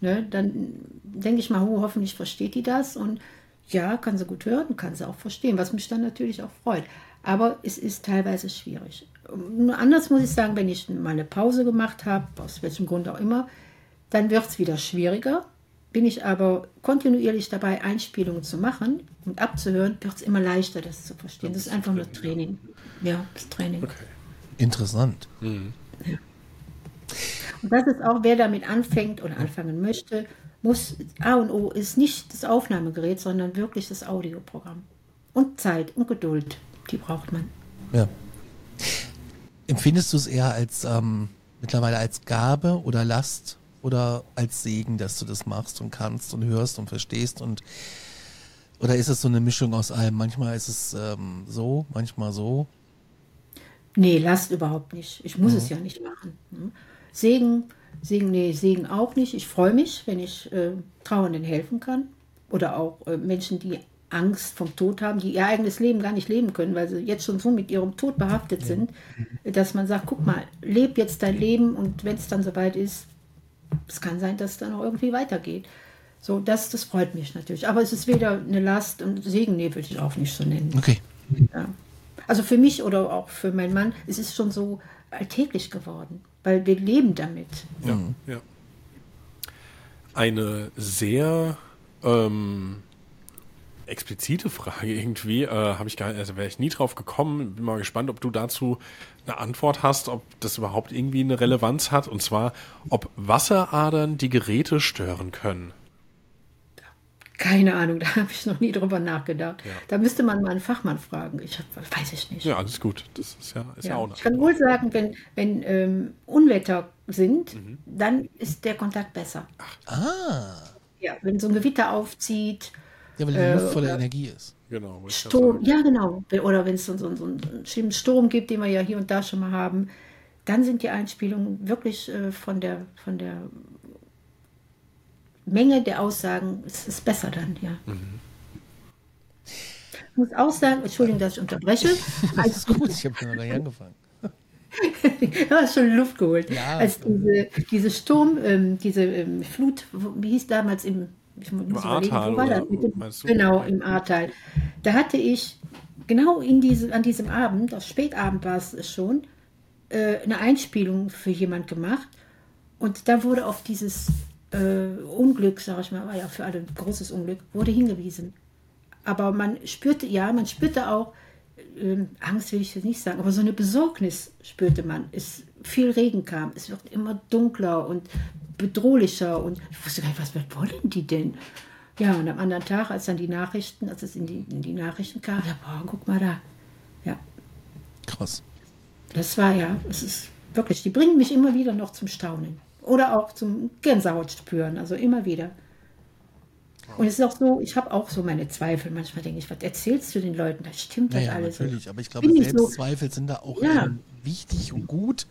Ne? Dann denke ich mal, oh, hoffentlich versteht die das und ja, kann sie gut hören, kann sie auch verstehen, was mich dann natürlich auch freut. Aber es ist teilweise schwierig. Anders muss ich sagen, wenn ich mal eine Pause gemacht habe, aus welchem Grund auch immer, dann wird es wieder schwieriger. Bin ich aber kontinuierlich dabei, Einspielungen zu machen und abzuhören, wird es immer leichter, das zu verstehen. Das ist einfach nur Training. Ja, das Training. Okay. Interessant. Mhm. Ja. Und das ist auch, wer damit anfängt oder anfangen möchte, muss A und O ist nicht das Aufnahmegerät, sondern wirklich das Audioprogramm. Und Zeit und Geduld, die braucht man. Ja. Empfindest du es eher als ähm, mittlerweile als Gabe oder Last oder als Segen, dass du das machst und kannst und hörst und verstehst und oder ist es so eine Mischung aus allem? Manchmal ist es ähm, so, manchmal so. Nee, Last überhaupt nicht. Ich muss mhm. es ja nicht machen. Ne? Segen, Segen, nee, Segen auch nicht. Ich freue mich, wenn ich äh, Trauernden helfen kann. Oder auch äh, Menschen, die Angst vom Tod haben, die ihr eigenes Leben gar nicht leben können, weil sie jetzt schon so mit ihrem Tod behaftet sind, dass man sagt, guck mal, leb jetzt dein Leben und wenn es dann soweit ist, es kann sein, dass es dann auch irgendwie weitergeht. So, das, das freut mich natürlich. Aber es ist weder eine Last und Segen, nee, würde ich auch nicht so nennen. Okay. Ja. Also für mich oder auch für meinen Mann, es ist schon so alltäglich geworden, weil wir leben damit. Ja, mhm. ja. Eine sehr ähm, explizite Frage irgendwie, äh, habe ich gar also wäre ich nie drauf gekommen. Bin mal gespannt, ob du dazu eine Antwort hast, ob das überhaupt irgendwie eine Relevanz hat. Und zwar, ob Wasseradern die Geräte stören können. Keine Ahnung, da habe ich noch nie drüber nachgedacht. Ja. Da müsste man mal einen Fachmann fragen. Ich hab, weiß ich nicht. Ja, alles gut. Das ist ja, ist ja. ja auch Ich kann wohl sagen, wenn, wenn ähm, Unwetter sind, mhm. dann ist der Kontakt besser. Ach. Ah. Ja, wenn so ein Gewitter aufzieht. Ja, weil die äh, Luft voller Energie ist. Genau. Sturm, ja, genau. Oder wenn es so, so, so einen schlimmen Sturm gibt, den wir ja hier und da schon mal haben, dann sind die Einspielungen wirklich äh, von der, von der Menge der Aussagen ist, ist besser dann, ja. Mhm. Ich muss auch sagen, Entschuldigung, dass ich unterbreche. das ist gut, ich habe noch gar nicht angefangen. du hast schon Luft geholt. Ja. Als diese, diese Sturm, ähm, diese ähm, Flut, wie hieß damals im, ich muss Ahrtal, wo war das? Genau, im Ahrtal. Da hatte ich genau in diese, an diesem Abend, auf Spätabend war es schon, äh, eine Einspielung für jemand gemacht. Und da wurde auf dieses äh, Unglück, sage ich mal, war ja für alle ein großes Unglück, wurde hingewiesen. Aber man spürte, ja, man spürte auch, äh, Angst will ich jetzt nicht sagen, aber so eine Besorgnis spürte man. Es viel Regen kam, es wird immer dunkler und bedrohlicher und ich wusste gar nicht, was, was wollen die denn? Ja, und am anderen Tag, als dann die Nachrichten, als es in die, in die Nachrichten kam, ja, boah, guck mal da. Ja. Krass. Das war ja, es ist wirklich, die bringen mich immer wieder noch zum Staunen. Oder auch zum Gänsehaut spüren, also immer wieder. Und es ist auch so, ich habe auch so meine Zweifel. Manchmal denke ich, was erzählst du den Leuten? Das stimmt naja, das alles. Natürlich, aber ich glaube, Selbstzweifel so, sind da auch ja. ähm, wichtig und gut,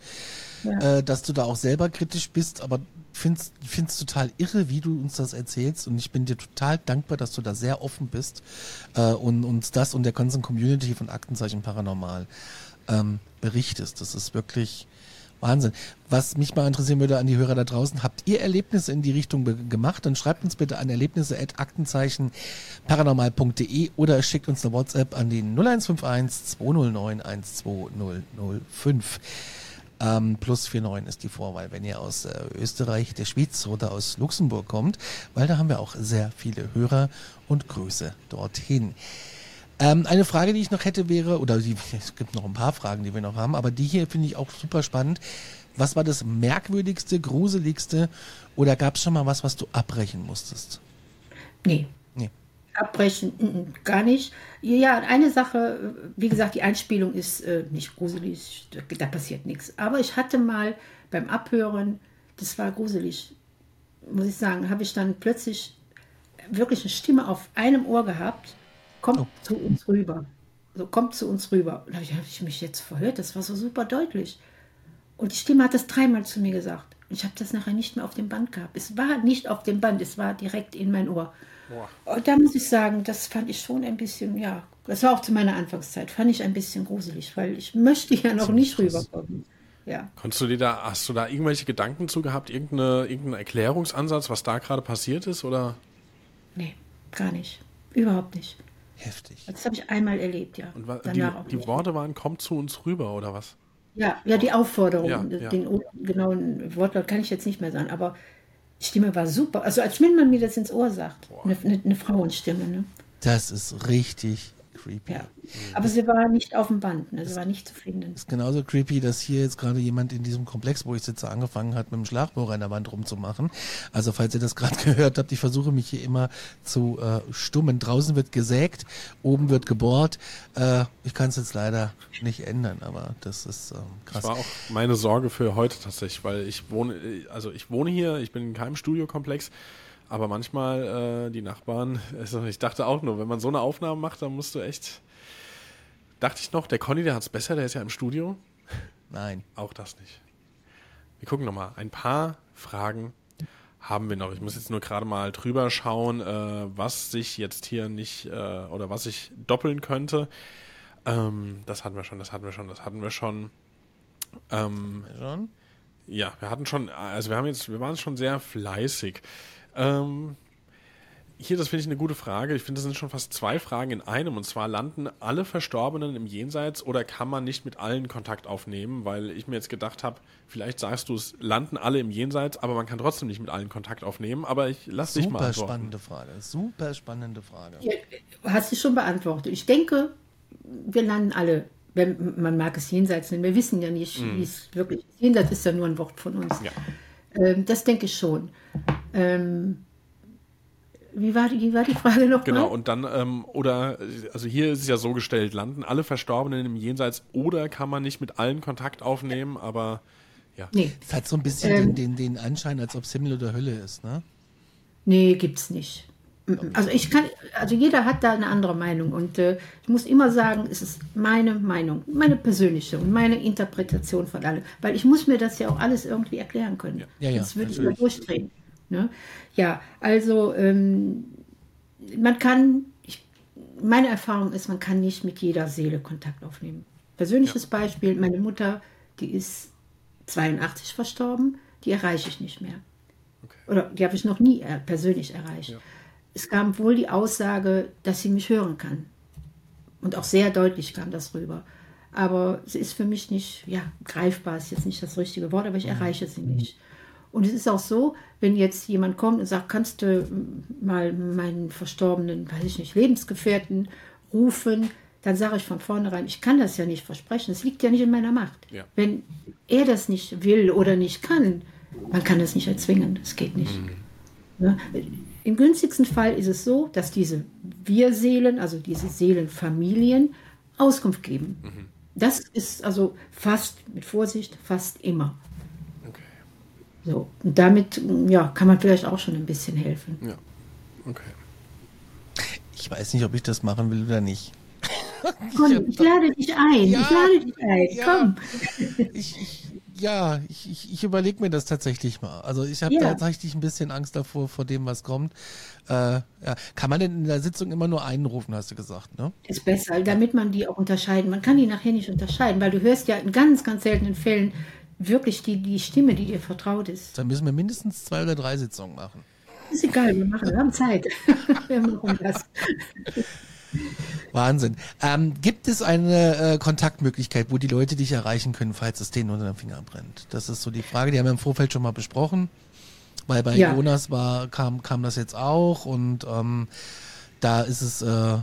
ja. äh, dass du da auch selber kritisch bist. Aber ich finde es total irre, wie du uns das erzählst. Und ich bin dir total dankbar, dass du da sehr offen bist äh, und uns das und der ganzen Community von Aktenzeichen Paranormal ähm, berichtest. Das ist wirklich Wahnsinn. Was mich mal interessieren würde an die Hörer da draußen, habt ihr Erlebnisse in die Richtung gemacht? Dann schreibt uns bitte an erlebnisse.aktenzeichen paranormal.de oder schickt uns eine WhatsApp an die 0151 209 12005. Ähm, plus 49 ist die Vorwahl, wenn ihr aus äh, Österreich, der Schweiz oder aus Luxemburg kommt, weil da haben wir auch sehr viele Hörer und Grüße dorthin. Ähm, eine Frage, die ich noch hätte, wäre, oder die, es gibt noch ein paar Fragen, die wir noch haben, aber die hier finde ich auch super spannend. Was war das merkwürdigste, gruseligste oder gab es schon mal was, was du abbrechen musstest? Nee. Nee. Abbrechen, gar nicht. Ja, eine Sache, wie gesagt, die Einspielung ist äh, nicht gruselig, da passiert nichts. Aber ich hatte mal beim Abhören, das war gruselig, muss ich sagen, habe ich dann plötzlich wirklich eine Stimme auf einem Ohr gehabt kommt oh. zu uns rüber. So, kommt zu uns rüber. Da habe ich, hab ich mich jetzt verhört, das war so super deutlich. Und die Stimme hat das dreimal zu mir gesagt. Ich habe das nachher nicht mehr auf dem Band gehabt. Es war nicht auf dem Band, es war direkt in mein Ohr. Boah. Und da muss ich sagen, das fand ich schon ein bisschen, ja, das war auch zu meiner Anfangszeit, fand ich ein bisschen gruselig, weil ich möchte ja noch nicht rüberkommen. Ja. Konntest du dir da, hast du da irgendwelche Gedanken zu gehabt, irgendeine, irgendeinen Erklärungsansatz, was da gerade passiert ist, oder? Nee, gar nicht. Überhaupt nicht. Heftig. Das habe ich einmal erlebt, ja. Und Danach auch die, die. Worte waren, kommt zu uns rüber, oder was? Ja, ja, die Aufforderung, Ja, ja. den genauen Wortlaut kann ich jetzt nicht mehr sagen, aber die Stimme war super. Also als Schmidtmann mir das ins Ohr sagt, eine, eine, eine Frauenstimme, ne? Das ist richtig creepy. Ja. Aber sie war nicht auf dem Band, ne? sie war nicht zu finden. Ist genauso creepy, dass hier jetzt gerade jemand in diesem Komplex, wo ich sitze, angefangen hat, mit dem Schlagbohrer in der Wand rumzumachen. Also falls ihr das gerade gehört habt, ich versuche mich hier immer zu äh, stummen. Draußen wird gesägt, oben wird gebohrt. Äh, ich kann es jetzt leider nicht ändern, aber das ist ähm, krass. Das war auch meine Sorge für heute tatsächlich, weil ich wohne, also ich wohne hier, ich bin in keinem Studiokomplex, aber manchmal äh, die Nachbarn, also ich dachte auch nur, wenn man so eine Aufnahme macht, dann musst du echt, dachte ich noch, der Conny, der hat es besser, der ist ja im Studio. Nein. Auch das nicht. Wir gucken nochmal. Ein paar Fragen haben wir noch. Ich muss jetzt nur gerade mal drüber schauen, äh, was sich jetzt hier nicht äh, oder was sich doppeln könnte. Ähm, das hatten wir schon, das hatten wir schon, das hatten wir schon. Ähm, Schon? ja, wir hatten schon, also wir haben jetzt, wir waren schon sehr fleißig. Ähm, hier, das finde ich eine gute Frage. Ich finde, das sind schon fast zwei Fragen in einem. Und zwar landen alle Verstorbenen im Jenseits oder kann man nicht mit allen Kontakt aufnehmen? Weil ich mir jetzt gedacht habe, vielleicht sagst du es, landen alle im Jenseits, aber man kann trotzdem nicht mit allen Kontakt aufnehmen. Aber ich lass dich mal Super spannende Frage. Super spannende Frage. Ja, hast du schon beantwortet. Ich denke, wir landen alle, wenn man mag es jenseits nennen. Wir wissen ja nicht, wie es wirklich ist. Jenseits ist ja nur ein Wort von uns. Ja. Ähm, das denke ich schon. Ähm, wie, war die, wie war die Frage noch Genau, mal? und dann, ähm, oder, also hier ist es ja so gestellt, landen alle Verstorbenen im Jenseits oder kann man nicht mit allen Kontakt aufnehmen, aber ja. Nee, Es hat so ein bisschen Ähm. den, den, den Anschein, als ob es Himmel oder Hölle ist, ne? nee, gibt's nicht. Also ich kann, also jeder hat da eine andere Meinung und äh, ich muss immer sagen, es ist meine Meinung, meine persönliche und meine Interpretation von allem, weil ich muss mir das ja auch alles irgendwie erklären können. Ja, ja, Sonst würde ich ja durchdrehen. Ne? Ja, also ähm, man kann, ich, meine Erfahrung ist, man kann nicht mit jeder Seele Kontakt aufnehmen. Persönliches Beispiel, meine Mutter, die ist 82 verstorben, die erreiche ich nicht mehr. Oder die habe ich noch nie äh, persönlich erreicht. Es kam wohl die Aussage, dass sie mich hören kann. Und auch sehr deutlich kam das rüber. Aber sie ist für mich nicht, ja, greifbar ist jetzt nicht das richtige Wort, aber ich erreiche sie nicht. Und es ist auch so, wenn jetzt jemand kommt und sagt, kannst du mal meinen verstorbenen, weiß ich nicht, Lebensgefährten rufen, dann sage ich von vornherein, ich kann das ja nicht versprechen. Es liegt ja nicht in meiner Macht. Ja. Wenn er das nicht will oder nicht kann, man kann das nicht erzwingen. Das geht nicht. Ne? Im günstigsten Fall ist es so, dass diese Wir-Seelen, also diese Seelenfamilien, Auskunft geben. Das ist also fast, mit Vorsicht, fast immer. Okay. So. Und damit ja, kann man vielleicht auch schon ein bisschen helfen. Ja. Okay. Ich weiß nicht, ob ich das machen will oder nicht. Conny, ich lade dich ein. Ja, ich lade dich ein. ja. Komm. Ich, ich, ja, ich, ich, ich überlege mir das tatsächlich mal. Also ich habe Ja. tatsächlich ein bisschen Angst davor, vor dem, was kommt. Äh, ja. Kann man denn in der Sitzung immer nur einen rufen, hast du gesagt, ne? Ist besser, damit man die auch unterscheiden. Man kann die nachher nicht unterscheiden, weil du hörst ja in ganz, ganz seltenen Fällen wirklich die, die Stimme, die dir vertraut ist. Dann müssen wir mindestens zwei oder drei Sitzungen machen. Ist egal, wir machen, wir haben Zeit. wir machen das. Wahnsinn. Ähm, gibt es eine äh, Kontaktmöglichkeit, wo die Leute dich erreichen können, falls es denen unter den Finger brennt? Das ist so die Frage, die haben wir im Vorfeld schon mal besprochen, weil bei Ja. Jonas war, kam, kam das jetzt auch und ähm, da ist es äh,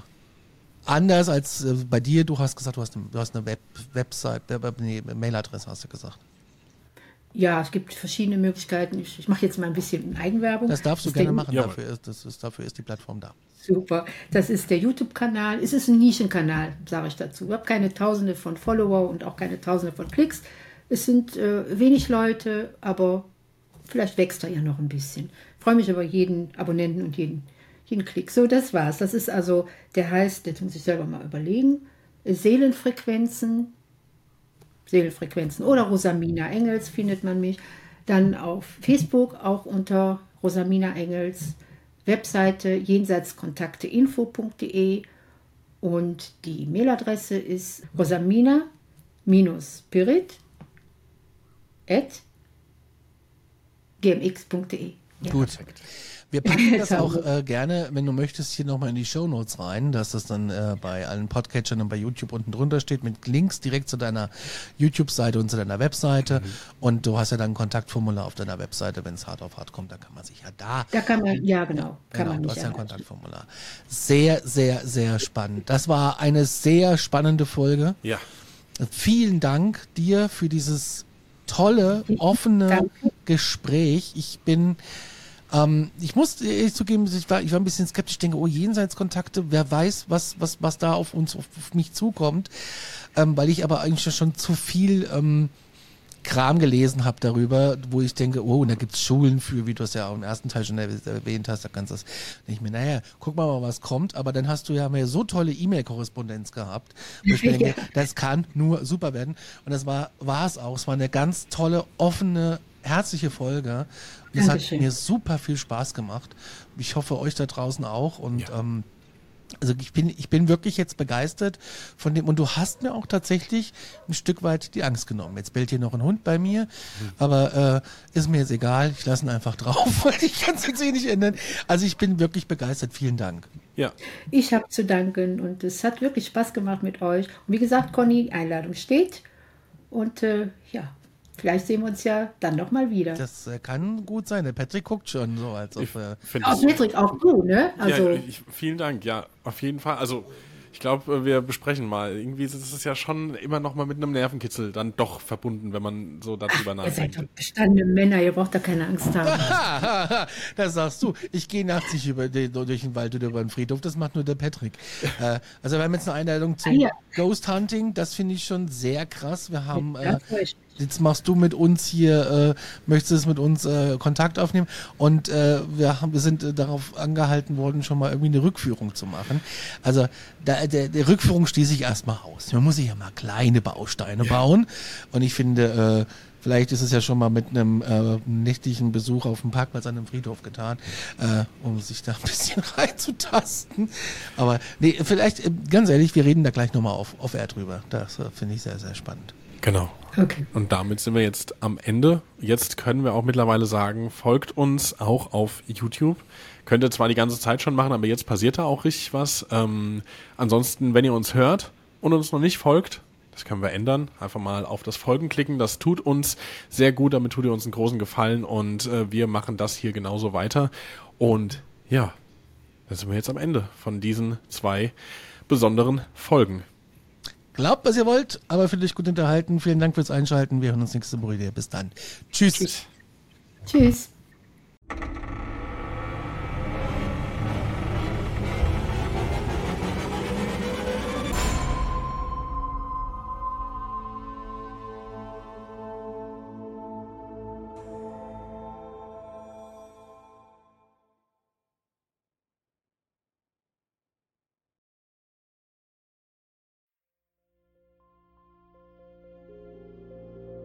anders als äh, bei dir. Du hast gesagt, du hast eine, du hast eine Web, Website, Web, nee, Mailadresse hast du gesagt. Ja, es gibt verschiedene Möglichkeiten. Ich, ich mache jetzt mal ein bisschen Eigenwerbung. Das darfst du ist gerne machen, dafür ist, das ist, dafür ist die Plattform da. Super. Das ist der YouTube-Kanal. Es ist ein Nischenkanal, sage ich dazu. Ich habe keine Tausende von Follower und auch keine Tausende von Klicks. Es sind äh, wenig Leute, aber vielleicht wächst er ja noch ein bisschen. Ich freue mich über jeden Abonnenten und jeden, jeden Klick. So, das war's. Das ist also, der heißt, jetzt muss ich selber mal überlegen, Seelenfrequenzen, Seelenfrequenzen oder Rosamina Engels findet man mich. Dann auf Facebook auch unter Rosamina Engels. Webseite jenseitskontakteinfo.de und die Mailadresse ist rosamina-spirit gmx.de. Gut. Wir packen das auch äh, gerne, wenn du möchtest, hier nochmal in die Shownotes rein, dass das dann äh, bei allen Podcatchern und bei YouTube unten drunter steht, mit Links direkt zu deiner YouTube-Seite und zu deiner Webseite. Mhm. Und du hast ja dann ein Kontaktformular auf deiner Webseite, wenn es hart auf hart kommt, dann kann man sich ja da. Da kann man, ja genau, kann genau, man Du hast ja ein Kontaktformular. Sehr, sehr, sehr spannend. Das war eine sehr spannende Folge. Ja. Vielen Dank dir für dieses tolle, offene Danke. Gespräch. Ich bin ähm, ich muss ehrlich zugeben, ich war, ich war ein bisschen skeptisch, ich denke, oh, Jenseitskontakte, wer weiß, was, was, was da auf uns, auf, auf mich zukommt, ähm, weil ich aber eigentlich schon zu viel ähm, Kram gelesen habe darüber, wo ich denke, oh, und da gibt's Schulen für, wie du es ja auch im ersten Teil schon erwähnt hast, da kannst du das nicht mehr, naja, guck mal, was kommt, aber dann hast du ja mehr so tolle E-Mail-Korrespondenz gehabt, wo ich denke, das kann nur super werden. Und das war, war es auch. Es war eine ganz tolle, offene, herzliche Folge. Und es hat mir super viel Spaß gemacht. Ich hoffe, euch da draußen auch. Und ja. ähm, also ich bin, ich bin wirklich jetzt begeistert von dem, und du hast mir auch tatsächlich ein Stück weit die Angst genommen. Jetzt bellt hier noch ein Hund bei mir, mhm. aber äh, ist mir jetzt egal, ich lasse ihn einfach drauf, weil ich kann es jetzt eh nicht ändern. Also ich bin wirklich begeistert, vielen Dank. Ja. Ich habe zu danken und es hat wirklich Spaß gemacht mit euch. Und wie gesagt, Conny, Einladung steht. Und äh, ja, Vielleicht sehen wir uns ja dann nochmal wieder. Das äh, kann gut sein. Der Patrick guckt schon so, als ob. Äh, auch Patrick, auch du, ne? Also, ja, ich, vielen Dank, ja, auf jeden Fall. Also, ich glaube, äh, wir besprechen mal. Irgendwie ist es ja schon immer noch mal mit einem Nervenkitzel dann doch verbunden, wenn man so darüber Ach, nachdenkt. Ihr seid doch bestandene Männer, ihr braucht da keine Angst haben. das sagst du. Ich gehe nachts nicht über den, durch den Wald oder über den Friedhof, das macht nur der Patrick. äh, also wir haben jetzt eine Einladung zum ah, ja. Ghost Hunting, das finde ich schon sehr krass. Wir haben äh, jetzt machst du mit uns hier, äh, möchtest mit uns äh, Kontakt aufnehmen und äh, wir, haben, wir sind äh, darauf angehalten worden, schon mal irgendwie eine Rückführung zu machen. Also da, der, der Rückführung schließe ich erstmal aus. Man muss sich ja mal kleine Bausteine ja. bauen und ich finde, äh, Vielleicht ist es ja schon mal mit einem äh, nächtlichen Besuch auf dem Parkplatz an einem Friedhof getan, äh, um sich da ein bisschen reinzutasten. Aber nee, vielleicht, äh, ganz ehrlich, wir reden da gleich nochmal auf, auf R drüber. Das äh, finde ich sehr, sehr spannend. Genau. Okay. Und damit sind wir jetzt am Ende. Jetzt können wir auch mittlerweile sagen, folgt uns auch auf YouTube. Könnt ihr zwar die ganze Zeit schon machen, aber jetzt passiert da auch richtig was. Ähm, ansonsten, wenn ihr uns hört und uns noch nicht folgt, das können wir ändern. Einfach mal auf das Folgen klicken. Das tut uns sehr gut. Damit tut ihr uns einen großen Gefallen und äh, wir machen das hier genauso weiter. Und ja, dann sind wir jetzt am Ende von diesen zwei besonderen Folgen. Glaubt, was ihr wollt, aber fühlt euch gut unterhalten. Vielen Dank fürs Einschalten. Wir hören uns nächste Woche wieder. Bis dann. Tschüss. Tschüss. Tschüss.